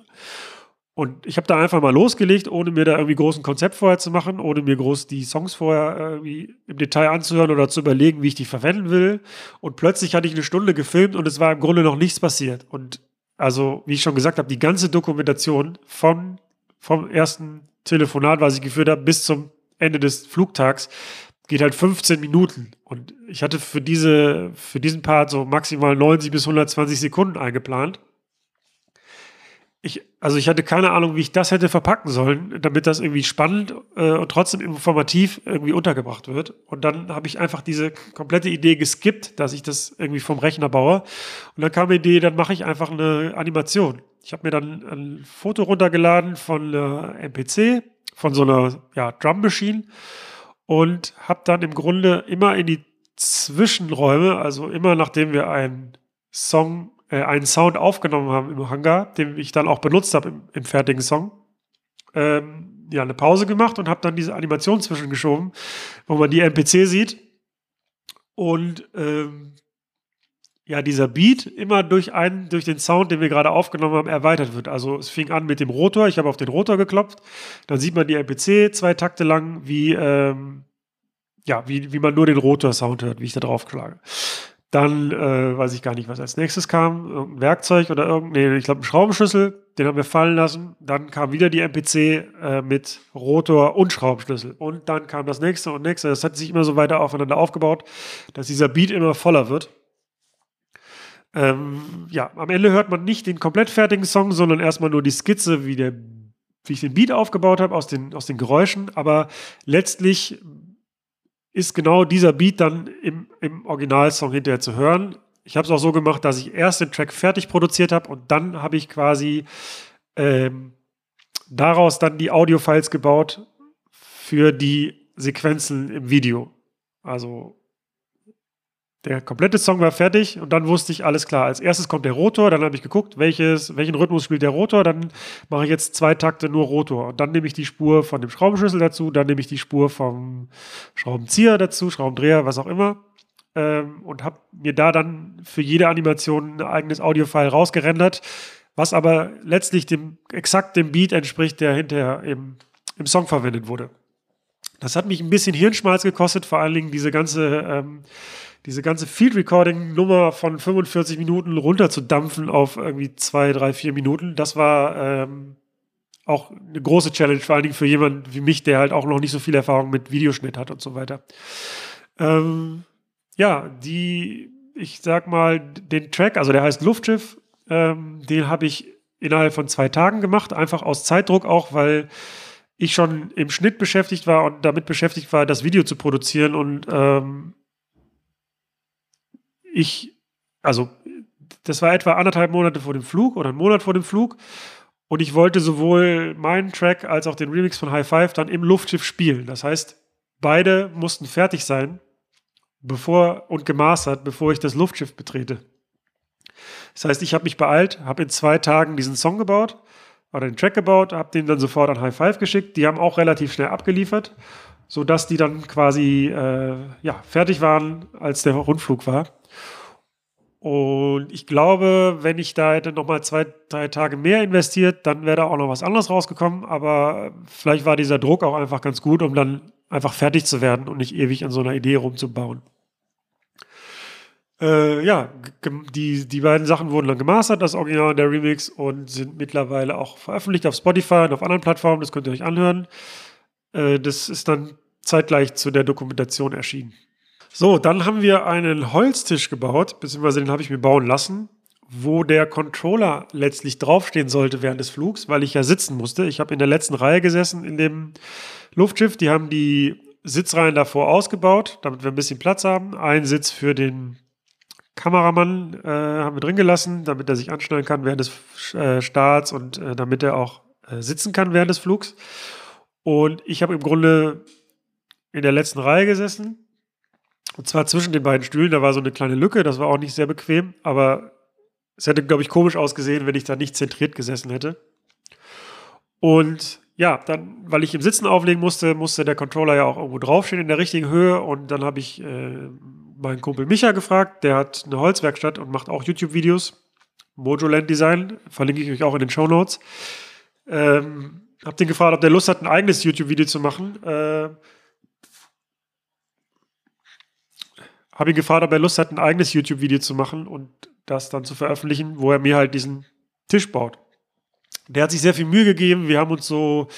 Und ich habe da einfach mal losgelegt, ohne mir da irgendwie großen Konzept vorher zu machen, ohne mir groß die Songs vorher irgendwie im Detail anzuhören oder zu überlegen, wie ich die verwenden will. Und plötzlich hatte ich eine Stunde gefilmt und es war im Grunde noch nichts passiert. Und also, wie ich schon gesagt habe, die ganze Dokumentation von vom ersten Telefonat, was ich geführt habe, bis zum Ende des Flugtags, geht halt 15 Minuten. Und ich hatte für, diese, für diesen Part so maximal 90 bis 120 Sekunden eingeplant. Ich, also ich hatte keine Ahnung, wie ich das hätte verpacken sollen, damit das irgendwie spannend äh, und trotzdem informativ irgendwie untergebracht wird. Und dann habe ich einfach diese komplette Idee geskippt, dass ich das irgendwie vom Rechner baue. Und dann kam die Idee, dann mache ich einfach eine Animation. Ich habe mir dann ein Foto runtergeladen von einer MPC, von so einer ja, Drum Machine und habe dann im Grunde immer in die Zwischenräume, also immer nachdem wir einen Song, äh, einen Sound aufgenommen haben im Hangar, den ich dann auch benutzt habe im, im, fertigen Song, ähm, ja, eine Pause gemacht und habe dann diese Animation zwischengeschoben, wo man die MPC sieht und ähm, ja, dieser Beat immer durch einen, durch den Sound, den wir gerade aufgenommen haben, erweitert wird. Also es fing an mit dem Rotor, ich habe auf den Rotor geklopft, dann sieht man die MPC zwei Takte lang, wie, ähm, ja, wie, wie man nur den Rotor-Sound hört, wie ich da drauf schlage. Dann äh, weiß ich gar nicht, was als nächstes kam. Irgendein Werkzeug oder irgendein, nee, ich glaube, ein Schraubenschlüssel, den haben wir fallen lassen. Dann kam wieder die MPC äh, mit Rotor und Schraubenschlüssel. Und dann kam das nächste und nächste. Das hat sich immer so weiter aufeinander aufgebaut, dass dieser Beat immer voller wird. Ähm, ja, am Ende hört man nicht den komplett fertigen Song, sondern erstmal nur die Skizze, wie, der, wie ich den Beat aufgebaut habe aus den, aus den Geräuschen. Aber letztlich ist genau dieser Beat dann im, im Originalsong hinterher zu hören. Ich habe es auch so gemacht, dass ich erst den Track fertig produziert habe und dann habe ich quasi ähm, daraus dann die Audio-Files gebaut für die Sequenzen im Video. Also der komplette Song war fertig und dann wusste ich, alles klar, als erstes kommt der Rotor, dann habe ich geguckt, welches, welchen Rhythmus spielt der Rotor, dann mache ich jetzt zwei Takte nur Rotor und dann nehme ich die Spur von dem Schraubenschlüssel dazu, dann nehme ich die Spur vom Schraubenzieher dazu, Schraubendreher, was auch immer ähm, und habe mir da dann für jede Animation ein eigenes Audiofile rausgerendert, was aber letztlich dem exakt dem Beat entspricht, der hinterher im, im Song verwendet wurde. Das hat mich ein bisschen Hirnschmalz gekostet, vor allen Dingen diese ganze ähm, diese ganze Field Recording Nummer von 45 Minuten runterzudampfen auf irgendwie zwei, drei, vier Minuten, das war ähm, auch eine große Challenge, vor allen Dingen für jemanden wie mich, der halt auch noch nicht so viel Erfahrung mit Videoschnitt hat und so weiter. Ähm, ja, die, ich sag mal, den Track, also der heißt Luftschiff, ähm, den habe ich innerhalb von zwei Tagen gemacht, einfach aus Zeitdruck auch, weil ich schon im Schnitt beschäftigt war und damit beschäftigt war, das Video zu produzieren und ähm, ich, also das war etwa anderthalb Monate vor dem Flug oder einen Monat vor dem Flug. Und ich wollte sowohl meinen Track als auch den Remix von High Five dann im Luftschiff spielen. Das heißt, beide mussten fertig sein, bevor und gemastert, bevor ich das Luftschiff betrete. Das heißt, ich habe mich beeilt, habe in zwei Tagen diesen Song gebaut oder den Track gebaut, habe den dann sofort an High Five geschickt. Die haben auch relativ schnell abgeliefert, sodass die dann quasi äh, ja, fertig waren, als der Rundflug war. Und ich glaube, wenn ich da hätte nochmal zwei, drei Tage mehr investiert, dann wäre da auch noch was anderes rausgekommen. Aber vielleicht war dieser Druck auch einfach ganz gut, um dann einfach fertig zu werden und nicht ewig an so einer Idee rumzubauen. Äh, ja, die, die beiden Sachen wurden dann gemastert, das Original und der Remix, und sind mittlerweile auch veröffentlicht auf Spotify und auf anderen Plattformen. Das könnt ihr euch anhören. Äh, das ist dann zeitgleich zu der Dokumentation erschienen. So, dann haben wir einen Holztisch gebaut, beziehungsweise den habe ich mir bauen lassen, wo der Controller letztlich draufstehen sollte während des Flugs, weil ich ja sitzen musste. Ich habe in der letzten Reihe gesessen in dem Luftschiff. Die haben die Sitzreihen davor ausgebaut, damit wir ein bisschen Platz haben. Ein Sitz für den Kameramann äh, haben wir drin gelassen, damit er sich anschneiden kann während des äh, Starts und äh, damit er auch äh, sitzen kann während des Flugs. Und ich habe im Grunde in der letzten Reihe gesessen und zwar zwischen den beiden Stühlen, da war so eine kleine Lücke, das war auch nicht sehr bequem, aber es hätte, glaube ich, komisch ausgesehen, wenn ich da nicht zentriert gesessen hätte. Und ja, dann, weil ich im Sitzen auflegen musste, musste der Controller ja auch irgendwo draufstehen in der richtigen Höhe. Und dann habe ich äh, meinen Kumpel Micha gefragt, der hat eine Holzwerkstatt und macht auch YouTube-Videos. Mojoland Design, verlinke ich euch auch in den Show Notes. Ähm, hab den gefragt, ob der Lust hat, ein eigenes YouTube-Video zu machen. Äh, habe ihn gefragt, ob er Lust hat, ein eigenes YouTube-Video zu machen und das dann zu veröffentlichen, wo er mir halt diesen Tisch baut. Der hat sich sehr viel Mühe gegeben. Wir haben uns so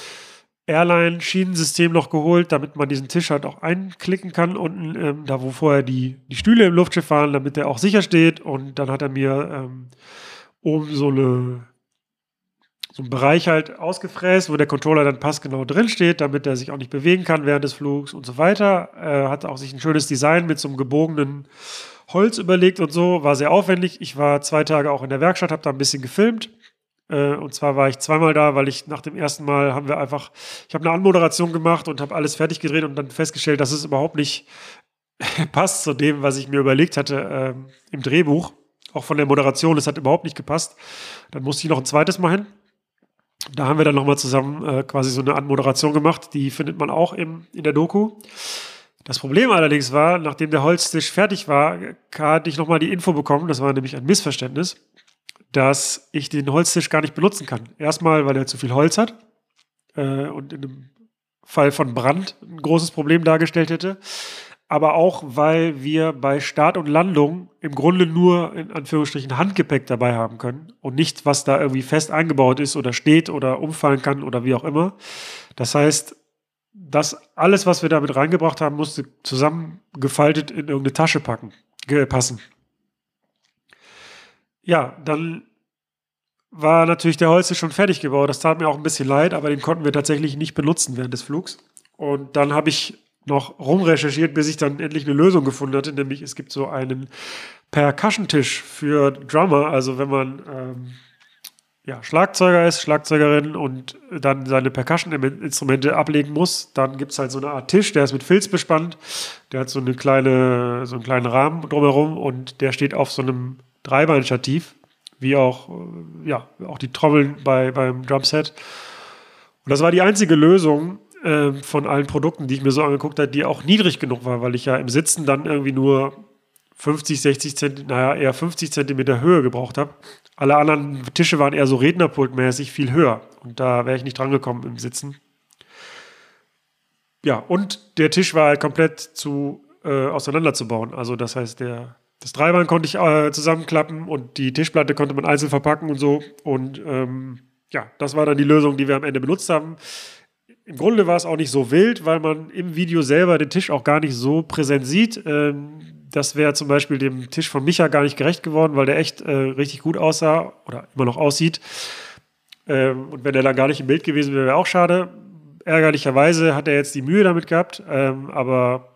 Airline-Schienensystem noch geholt, damit man diesen Tisch halt auch einklicken kann unten, ähm, da wo vorher die, die Stühle im Luftschiff waren, damit der auch sicher steht. Und dann hat er mir ähm, oben so eine so einen Bereich halt ausgefräst, wo der Controller dann passgenau drin steht, damit er sich auch nicht bewegen kann während des Flugs und so weiter. Er hat auch sich ein schönes Design mit so einem gebogenen Holz überlegt und so, war sehr aufwendig. Ich war zwei Tage auch in der Werkstatt, habe da ein bisschen gefilmt. Äh, und zwar war ich zweimal da, weil ich nach dem ersten Mal haben wir einfach, ich habe eine Anmoderation gemacht und habe alles fertig gedreht und dann festgestellt, dass es überhaupt nicht passt zu dem, was ich mir überlegt hatte ähm, im Drehbuch. Auch von der Moderation, es hat überhaupt nicht gepasst. Dann musste ich noch ein zweites Mal hin. Da haben wir dann nochmal zusammen äh, quasi so eine Anmoderation gemacht. Die findet man auch im, in der Doku. Das Problem allerdings war, nachdem der Holztisch fertig war, hatte ich nochmal die Info bekommen, das war nämlich ein Missverständnis, dass ich den Holztisch gar nicht benutzen kann. Erstmal, weil er zu viel Holz hat äh, und in einem Fall von Brand ein großes Problem dargestellt hätte aber auch, weil wir bei Start und Landung im Grunde nur in Anführungsstrichen Handgepäck dabei haben können und nicht, was da irgendwie fest eingebaut ist oder steht oder umfallen kann oder wie auch immer. Das heißt, das alles, was wir damit reingebracht haben, musste zusammengefaltet in irgendeine Tasche packen, passen. Ja, dann war natürlich der Holz schon fertig gebaut. Das tat mir auch ein bisschen leid, aber den konnten wir tatsächlich nicht benutzen während des Flugs. Und dann habe ich noch rumrecherchiert, bis ich dann endlich eine Lösung gefunden hatte, nämlich es gibt so einen Percussion-Tisch für Drummer, also wenn man ähm, ja, Schlagzeuger ist, Schlagzeugerin und dann seine Percussion-Instrumente ablegen muss, dann gibt es halt so eine Art Tisch, der ist mit Filz bespannt. Der hat so eine kleine, so einen kleinen Rahmen drumherum und der steht auf so einem Dreibeinstativ, wie auch, äh, ja, auch die Trommeln bei, beim Drumset. Und das war die einzige Lösung äh, von allen Produkten, die ich mir so angeguckt habe, die auch niedrig genug war, weil ich ja im Sitzen dann irgendwie nur 50, 60 Zentimeter, naja, eher 50 Zentimeter Höhe gebraucht habe. Alle anderen Tische waren eher so rednerpultmäßig viel höher. Und da wäre ich nicht drangekommen im Sitzen. Ja, und der Tisch war halt komplett zu äh, auseinanderzubauen. Also das heißt, der, das Dreibein konnte ich äh, zusammenklappen und die Tischplatte konnte man einzeln verpacken und so. Und ähm, ja, das war dann die Lösung, die wir am Ende benutzt haben. Im Grunde war es auch nicht so wild, weil man im Video selber den Tisch auch gar nicht so präsent sieht. Ähm, das wäre zum Beispiel dem Tisch von Micha gar nicht gerecht geworden, weil der echt äh, richtig gut aussah oder immer noch aussieht. Ähm, und wenn er dann gar nicht im Bild gewesen wäre, wäre auch schade. Ärgerlicherweise hat er jetzt die Mühe damit gehabt, ähm, aber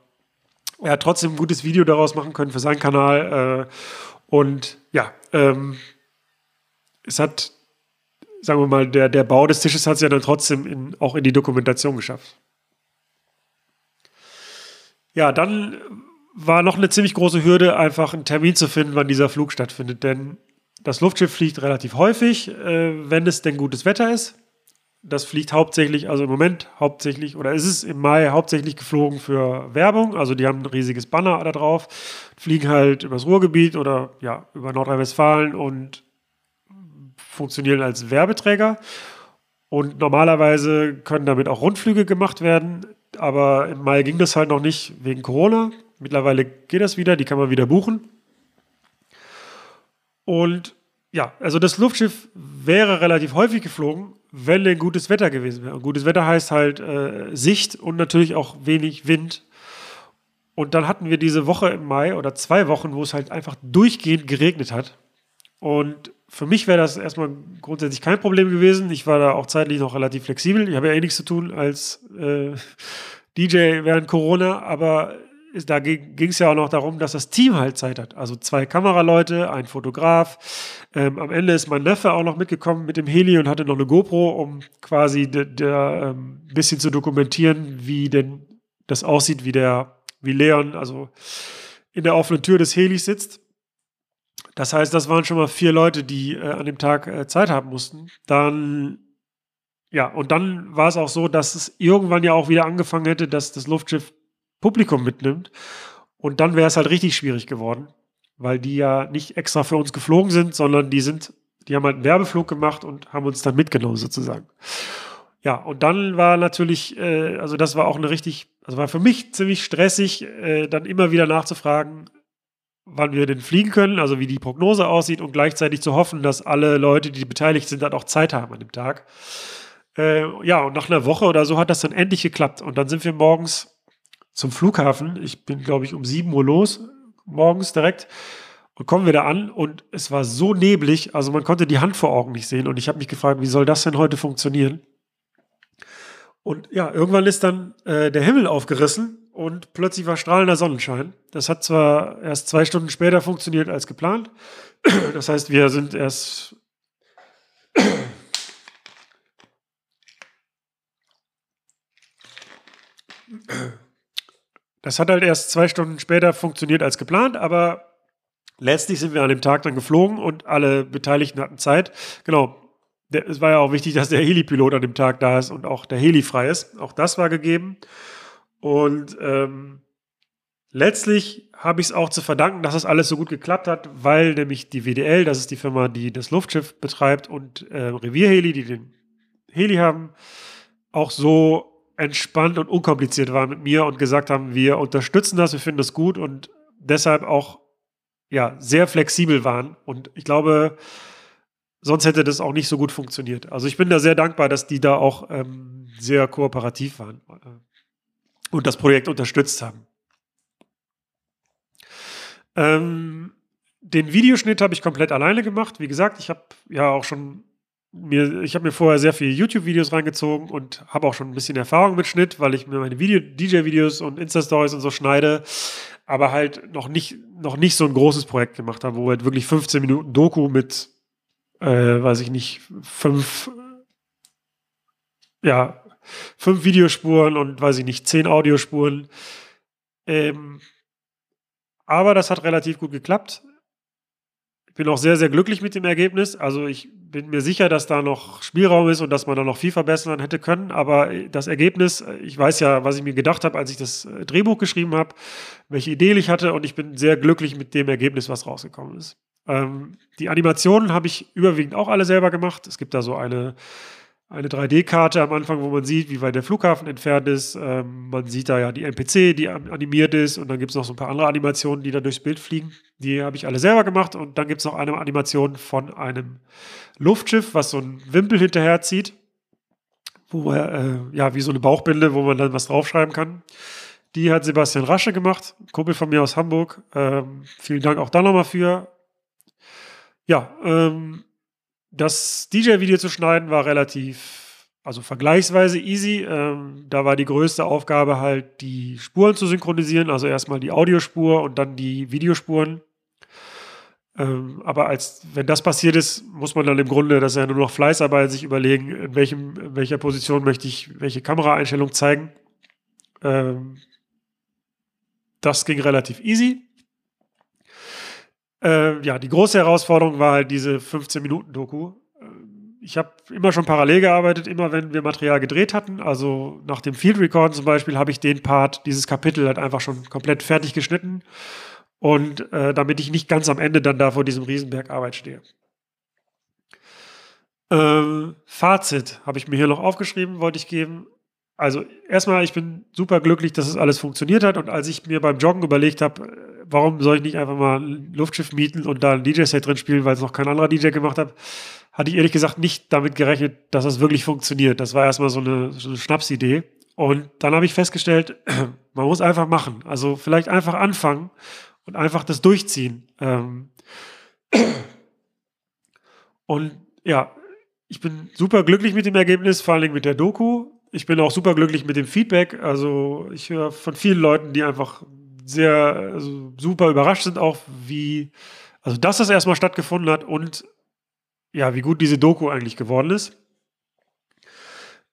er hat trotzdem ein gutes Video daraus machen können für seinen Kanal. Äh, und ja, ähm, es hat, sagen wir mal, der, der Bau des Tisches hat es ja dann trotzdem in, auch in die Dokumentation geschafft. Ja, dann war noch eine ziemlich große Hürde, einfach einen Termin zu finden, wann dieser Flug stattfindet. Denn das Luftschiff fliegt relativ häufig, äh, wenn es denn gutes Wetter ist. Das fliegt hauptsächlich, also im Moment hauptsächlich, oder ist es im Mai hauptsächlich geflogen für Werbung. Also die haben ein riesiges Banner da drauf, fliegen halt übers Ruhrgebiet oder ja, über Nordrhein-Westfalen und funktionieren als Werbeträger. Und normalerweise können damit auch Rundflüge gemacht werden. Aber im Mai ging das halt noch nicht wegen Corona. Mittlerweile geht das wieder, die kann man wieder buchen. Und ja, also das Luftschiff wäre relativ häufig geflogen, wenn denn gutes Wetter gewesen wäre. Und gutes Wetter heißt halt äh, Sicht und natürlich auch wenig Wind. Und dann hatten wir diese Woche im Mai oder zwei Wochen, wo es halt einfach durchgehend geregnet hat. Und für mich wäre das erstmal grundsätzlich kein Problem gewesen. Ich war da auch zeitlich noch relativ flexibel. Ich habe ja eh nichts zu tun als äh, DJ während Corona, aber da ging es ja auch noch darum, dass das Team halt Zeit hat. Also zwei Kameraleute, ein Fotograf. Ähm, am Ende ist mein Neffe auch noch mitgekommen mit dem Heli und hatte noch eine GoPro, um quasi ein ähm, bisschen zu dokumentieren, wie denn das aussieht, wie der, wie Leon, also in der offenen Tür des Helis sitzt. Das heißt, das waren schon mal vier Leute, die äh, an dem Tag äh, Zeit haben mussten. Dann ja, und dann war es auch so, dass es irgendwann ja auch wieder angefangen hätte, dass das Luftschiff Publikum mitnimmt. Und dann wäre es halt richtig schwierig geworden, weil die ja nicht extra für uns geflogen sind, sondern die sind, die haben halt einen Werbeflug gemacht und haben uns dann mitgenommen sozusagen. Ja, und dann war natürlich, äh, also das war auch eine richtig, also war für mich ziemlich stressig, äh, dann immer wieder nachzufragen, wann wir denn fliegen können, also wie die Prognose aussieht und gleichzeitig zu hoffen, dass alle Leute, die beteiligt sind, dann auch Zeit haben an dem Tag. Äh, ja, und nach einer Woche oder so hat das dann endlich geklappt. Und dann sind wir morgens zum Flughafen. Ich bin, glaube ich, um 7 Uhr los, morgens direkt. Und kommen wir da an und es war so neblig, also man konnte die Hand vor Augen nicht sehen. Und ich habe mich gefragt, wie soll das denn heute funktionieren? Und ja, irgendwann ist dann äh, der Himmel aufgerissen und plötzlich war strahlender Sonnenschein. Das hat zwar erst zwei Stunden später funktioniert als geplant. Das heißt, wir sind erst Das hat halt erst zwei Stunden später funktioniert als geplant, aber letztlich sind wir an dem Tag dann geflogen und alle Beteiligten hatten Zeit. Genau. Es war ja auch wichtig, dass der Helipilot an dem Tag da ist und auch der Heli frei ist. Auch das war gegeben. Und ähm, letztlich habe ich es auch zu verdanken, dass das alles so gut geklappt hat, weil nämlich die WDL, das ist die Firma, die das Luftschiff betreibt, und äh, Revierheli, die den Heli haben, auch so entspannt und unkompliziert waren mit mir und gesagt haben, wir unterstützen das, wir finden das gut und deshalb auch ja, sehr flexibel waren. Und ich glaube, sonst hätte das auch nicht so gut funktioniert. Also ich bin da sehr dankbar, dass die da auch ähm, sehr kooperativ waren und das Projekt unterstützt haben. Ähm, den Videoschnitt habe ich komplett alleine gemacht. Wie gesagt, ich habe ja auch schon mir, ich habe mir vorher sehr viele YouTube-Videos reingezogen und habe auch schon ein bisschen Erfahrung mit Schnitt, weil ich mir meine Video, DJ-Videos und Insta-Stories und so schneide, aber halt noch nicht, noch nicht so ein großes Projekt gemacht habe, wo halt wirklich 15 Minuten Doku mit äh, weiß ich nicht, fünf, ja, fünf Videospuren und weiß ich nicht, zehn Audiospuren. Ähm, aber das hat relativ gut geklappt. Ich bin auch sehr, sehr glücklich mit dem Ergebnis. Also ich bin mir sicher, dass da noch Spielraum ist und dass man da noch viel verbessern hätte können. Aber das Ergebnis, ich weiß ja, was ich mir gedacht habe, als ich das äh, Drehbuch geschrieben habe, welche Ideen ich hatte und ich bin sehr glücklich mit dem Ergebnis, was rausgekommen ist. Ähm, die Animationen habe ich überwiegend auch alle selber gemacht. Es gibt da so eine eine 3D-Karte am Anfang, wo man sieht, wie weit der Flughafen entfernt ist. Ähm, man sieht da ja die NPC, die animiert ist. Und dann gibt es noch so ein paar andere Animationen, die da durchs Bild fliegen. Die habe ich alle selber gemacht. Und dann gibt es noch eine Animation von einem Luftschiff, was so einen Wimpel hinterher zieht. Wo er, äh, ja, wie so eine Bauchbinde, wo man dann was draufschreiben kann. Die hat Sebastian Rasche gemacht, Kumpel von mir aus Hamburg. Ähm, vielen Dank auch da nochmal für. Ja, ähm, das DJ-Video zu schneiden war relativ, also vergleichsweise easy. Ähm, da war die größte Aufgabe halt, die Spuren zu synchronisieren, also erstmal die Audiospur und dann die Videospuren. Ähm, aber als wenn das passiert ist, muss man dann im Grunde, das ist ja nur noch Fleißarbeit, sich überlegen, in, welchem, in welcher Position möchte ich welche Kameraeinstellung zeigen. Ähm, das ging relativ easy. Äh, ja, die große Herausforderung war halt diese 15-Minuten-Doku. Äh, ich habe immer schon parallel gearbeitet, immer wenn wir Material gedreht hatten. Also nach dem Field Record zum Beispiel habe ich den Part, dieses Kapitel halt einfach schon komplett fertig geschnitten. Und äh, damit ich nicht ganz am Ende dann da vor diesem Riesenberg Arbeit stehe. Ähm, Fazit habe ich mir hier noch aufgeschrieben, wollte ich geben. Also erstmal, ich bin super glücklich, dass es alles funktioniert hat. Und als ich mir beim Joggen überlegt habe, warum soll ich nicht einfach mal ein Luftschiff mieten und da ein DJ-Set drin spielen, weil es noch kein anderer DJ gemacht hat, hatte ich ehrlich gesagt nicht damit gerechnet, dass das wirklich funktioniert. Das war erstmal so eine, so eine Schnapsidee. Und dann habe ich festgestellt, man muss einfach machen. Also vielleicht einfach anfangen und einfach das durchziehen. Ähm und ja, ich bin super glücklich mit dem Ergebnis, vor allen Dingen mit der Doku. Ich bin auch super glücklich mit dem Feedback. Also ich höre von vielen Leuten, die einfach sehr also super überrascht sind auch, wie, also dass das erstmal stattgefunden hat und ja, wie gut diese Doku eigentlich geworden ist.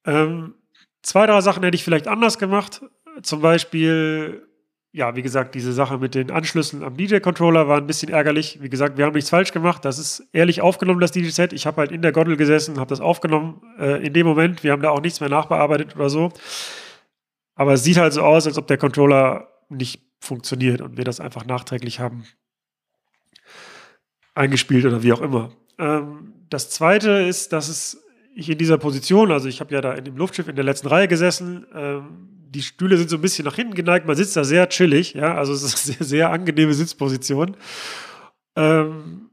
Ähm, zwei, drei Sachen hätte ich vielleicht anders gemacht. Zum Beispiel, ja, wie gesagt, diese Sache mit den Anschlüssen am DJ-Controller war ein bisschen ärgerlich. Wie gesagt, wir haben nichts falsch gemacht. Das ist ehrlich aufgenommen, das DJ-Set. Ich habe halt in der Gondel gesessen, habe das aufgenommen äh, in dem Moment. Wir haben da auch nichts mehr nachbearbeitet oder so. Aber es sieht halt so aus, als ob der Controller nicht funktioniert und wir das einfach nachträglich haben eingespielt oder wie auch immer. Ähm, das zweite ist, dass es ich in dieser Position, also ich habe ja da in dem Luftschiff in der letzten Reihe gesessen, ähm, die Stühle sind so ein bisschen nach hinten geneigt, man sitzt da sehr chillig, ja, also es ist eine sehr, sehr angenehme Sitzposition. Ähm,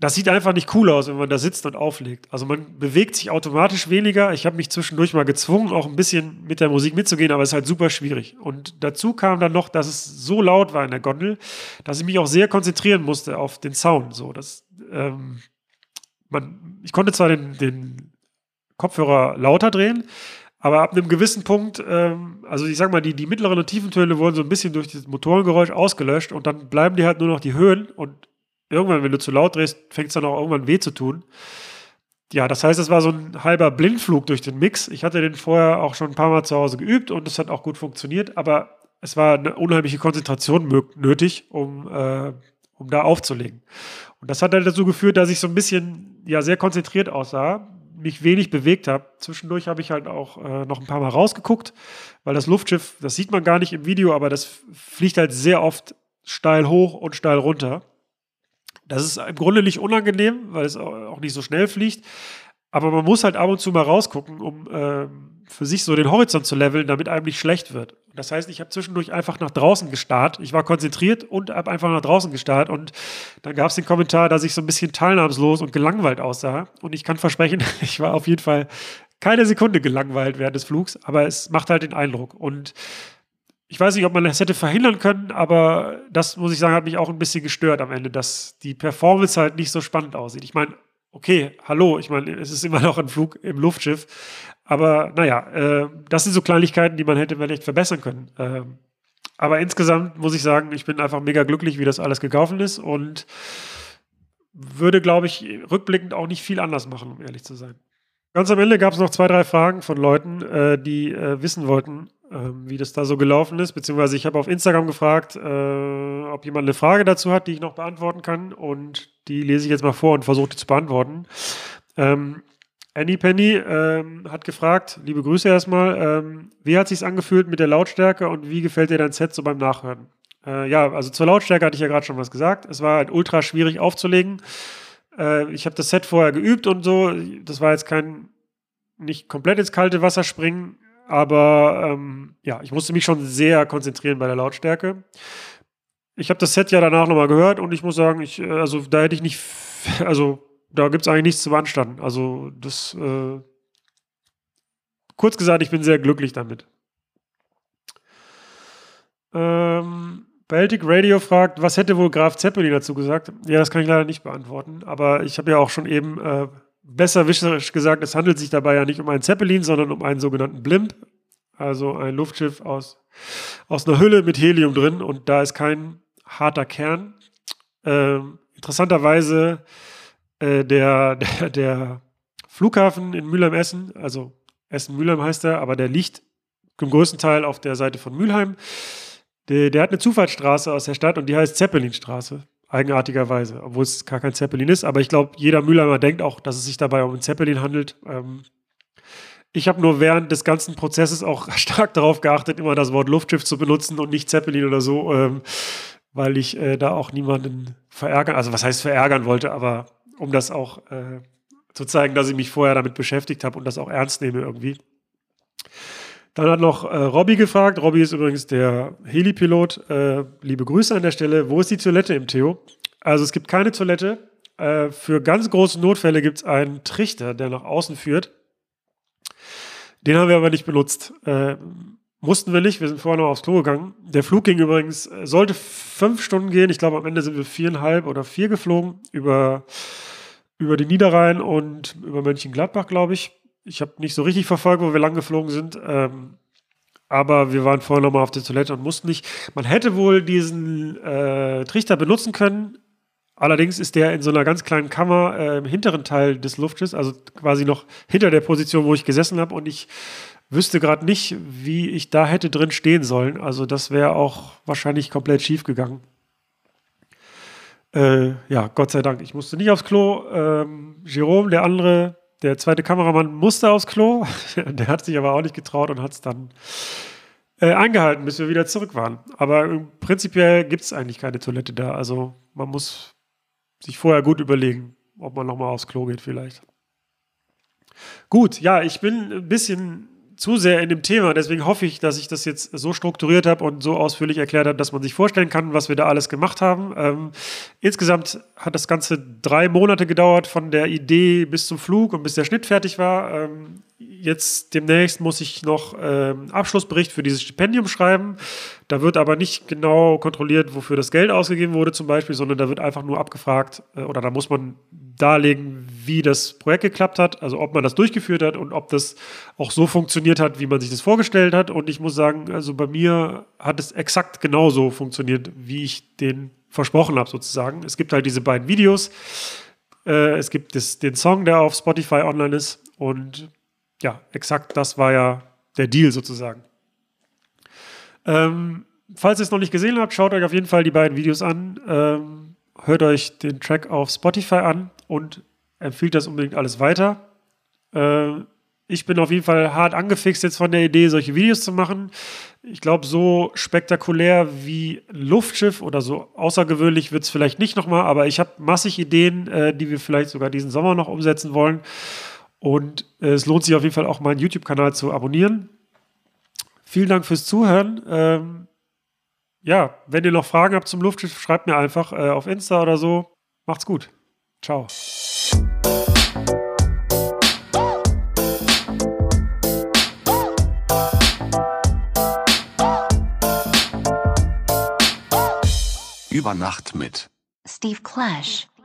das sieht einfach nicht cool aus, wenn man da sitzt und auflegt. Also man bewegt sich automatisch weniger. Ich habe mich zwischendurch mal gezwungen, auch ein bisschen mit der Musik mitzugehen, aber es ist halt super schwierig. Und dazu kam dann noch, dass es so laut war in der Gondel, dass ich mich auch sehr konzentrieren musste auf den Sound. So, dass, ähm, man, ich konnte zwar den, den Kopfhörer lauter drehen, aber ab einem gewissen Punkt, ähm, also ich sag mal, die, die mittleren und tiefen Töne wurden so ein bisschen durch das Motorengeräusch ausgelöscht und dann bleiben die halt nur noch die Höhen und irgendwann, wenn du zu laut drehst, fängt es dann auch irgendwann weh zu tun. Ja, das heißt, es war so ein halber Blindflug durch den Mix. Ich hatte den vorher auch schon ein paar Mal zu Hause geübt und es hat auch gut funktioniert, aber es war eine unheimliche Konzentration nötig, um, äh, um da aufzulegen. Und das hat dann dazu geführt, dass ich so ein bisschen ja, sehr konzentriert aussah, mich wenig bewegt habe. Zwischendurch habe ich halt auch äh, noch ein paar Mal rausgeguckt, weil das Luftschiff, das sieht man gar nicht im Video, aber das fliegt halt sehr oft steil hoch und steil runter. Das ist im Grunde nicht unangenehm, weil es auch nicht so schnell fliegt. Aber man muss halt ab und zu mal rausgucken, um äh, für sich so den Horizont zu leveln, damit einem nicht schlecht wird. Das heißt, ich habe zwischendurch einfach nach draußen gestarrt. Ich war konzentriert und habe einfach nach draußen gestarrt. Und dann gab es den Kommentar, dass ich so ein bisschen teilnahmslos und gelangweilt aussah. Und ich kann versprechen, ich war auf jeden Fall keine Sekunde gelangweilt während des Flugs, aber es macht halt den Eindruck. Und ich weiß nicht, ob man das hätte verhindern können, aber das muss ich sagen, hat mich auch ein bisschen gestört am Ende, dass die Performance halt nicht so spannend aussieht. Ich meine, okay, hallo, ich meine, es ist immer noch ein Flug im Luftschiff, aber naja, äh, das sind so Kleinigkeiten, die man hätte vielleicht verbessern können. Äh, aber insgesamt muss ich sagen, ich bin einfach mega glücklich, wie das alles gelaufen ist und würde, glaube ich, rückblickend auch nicht viel anders machen, um ehrlich zu sein. Ganz am Ende gab es noch zwei, drei Fragen von Leuten, äh, die äh, wissen wollten, äh, wie das da so gelaufen ist. Beziehungsweise ich habe auf Instagram gefragt, äh, ob jemand eine Frage dazu hat, die ich noch beantworten kann. Und die lese ich jetzt mal vor und versuche die zu beantworten. Ähm, Annie Penny ähm, hat gefragt, liebe Grüße erstmal, ähm, wie hat sich's angefühlt mit der Lautstärke und wie gefällt dir dein Set so beim Nachhören? Äh, ja, also zur Lautstärke hatte ich ja gerade schon was gesagt. Es war halt ultra schwierig aufzulegen. Äh, ich habe das Set vorher geübt und so. Das war jetzt kein, nicht komplett ins kalte Wasser springen, aber ähm, ja, ich musste mich schon sehr konzentrieren bei der Lautstärke. Ich habe das Set ja danach nochmal gehört und ich muss sagen, ich, äh, also da hätte ich nicht, also da gibt es eigentlich nichts zu beanstanden. Also das, äh, kurz gesagt, ich bin sehr glücklich damit. Ähm, Baltic Radio fragt, was hätte wohl Graf Zeppelin dazu gesagt? Ja, das kann ich leider nicht beantworten. Aber ich habe ja auch schon eben äh, besserwischerisch gesagt, es handelt sich dabei ja nicht um einen Zeppelin, sondern um einen sogenannten Blimp. Also ein Luftschiff aus, aus einer Hülle mit Helium drin und da ist kein harter Kern. Ähm, interessanterweise äh, der, der, der Flughafen in Mülheim-Essen, also Essen-Mülheim heißt er, aber der liegt im größten Teil auf der Seite von Mülheim. Der, der hat eine Zufahrtsstraße aus der Stadt und die heißt Zeppelinstraße. Eigenartigerweise, obwohl es gar kein Zeppelin ist. Aber ich glaube, jeder Mülheimer denkt auch, dass es sich dabei um einen Zeppelin handelt. Ähm, ich habe nur während des ganzen Prozesses auch stark darauf geachtet, immer das Wort Luftschiff zu benutzen und nicht Zeppelin oder so, ähm, weil ich äh, da auch niemanden verärgern, also was heißt verärgern wollte, aber um das auch äh, zu zeigen, dass ich mich vorher damit beschäftigt habe und das auch ernst nehme irgendwie. Dann hat noch äh, Robby gefragt. Robby ist übrigens der Heli-Pilot. Äh, liebe Grüße an der Stelle. Wo ist die Toilette im Theo? Also es gibt keine Toilette. Äh, für ganz große Notfälle gibt es einen Trichter, der nach außen führt. Den haben wir aber nicht benutzt. Äh, mussten wir nicht. Wir sind vorher noch aufs Klo gegangen. Der Flug ging übrigens, äh, sollte fünf Stunden gehen. Ich glaube, am Ende sind wir viereinhalb oder vier geflogen über, über den Niederrhein und über Mönchengladbach, glaube ich ich habe nicht so richtig verfolgt, wo wir lang geflogen sind. Ähm, aber wir waren vorher nochmal auf der Toilette und mussten nicht. Man hätte wohl diesen äh, Trichter benutzen können. Allerdings ist der in so einer ganz kleinen Kammer äh, im hinteren Teil des Luftschiffs, also quasi noch hinter der Position, wo ich gesessen habe. Und ich wüsste gerade nicht, wie ich da hätte drin stehen sollen. Also das wäre auch wahrscheinlich komplett schief gegangen. Äh, ja, Gott sei Dank. Ich musste nicht aufs Klo. Ähm, Jerome, der andere, der zweite Kameramann musste aufs Klo, der hat sich aber auch nicht getraut und hat es dann äh, eingehalten, bis wir wieder zurück waren. Aber prinzipiell gibt es eigentlich keine Toilette da. Also man muss sich vorher gut überlegen, ob man nochmal aufs Klo geht vielleicht. Gut, ja, ich bin ein bisschen zu sehr in dem Thema. Deswegen hoffe ich, dass ich das jetzt so strukturiert habe und so ausführlich erklärt habe, dass man sich vorstellen kann, was wir da alles gemacht haben. Ähm, insgesamt hat das Ganze drei Monate gedauert, von der Idee bis zum Flug und bis der Schnitt fertig war. Ähm, jetzt demnächst muss ich noch ähm, Abschlussbericht für dieses Stipendium schreiben. Da wird aber nicht genau kontrolliert, wofür das Geld ausgegeben wurde zum Beispiel, sondern da wird einfach nur abgefragt äh, oder da muss man darlegen, wie das Projekt geklappt hat, also ob man das durchgeführt hat und ob das auch so funktioniert hat, wie man sich das vorgestellt hat. Und ich muss sagen, also bei mir hat es exakt genauso funktioniert, wie ich den versprochen habe, sozusagen. Es gibt halt diese beiden Videos. Äh, es gibt den Song, der auf Spotify online ist. Und ja, exakt das war ja der Deal sozusagen. Ähm, falls ihr es noch nicht gesehen habt, schaut euch auf jeden Fall die beiden Videos an. Ähm, hört euch den Track auf Spotify an und empfiehlt das unbedingt alles weiter. Äh, ich bin auf jeden Fall hart angefixt jetzt von der Idee, solche Videos zu machen. Ich glaube, so spektakulär wie Luftschiff oder so außergewöhnlich wird es vielleicht nicht nochmal, aber ich habe massig Ideen, äh, die wir vielleicht sogar diesen Sommer noch umsetzen wollen. Und äh, es lohnt sich auf jeden Fall auch, meinen YouTube-Kanal zu abonnieren. Vielen Dank fürs Zuhören. Ähm, ja, wenn ihr noch Fragen habt zum Luftschiff, schreibt mir einfach äh, auf Insta oder so. Macht's gut. Ciao. Über Nacht mit Steve Clash. Clash.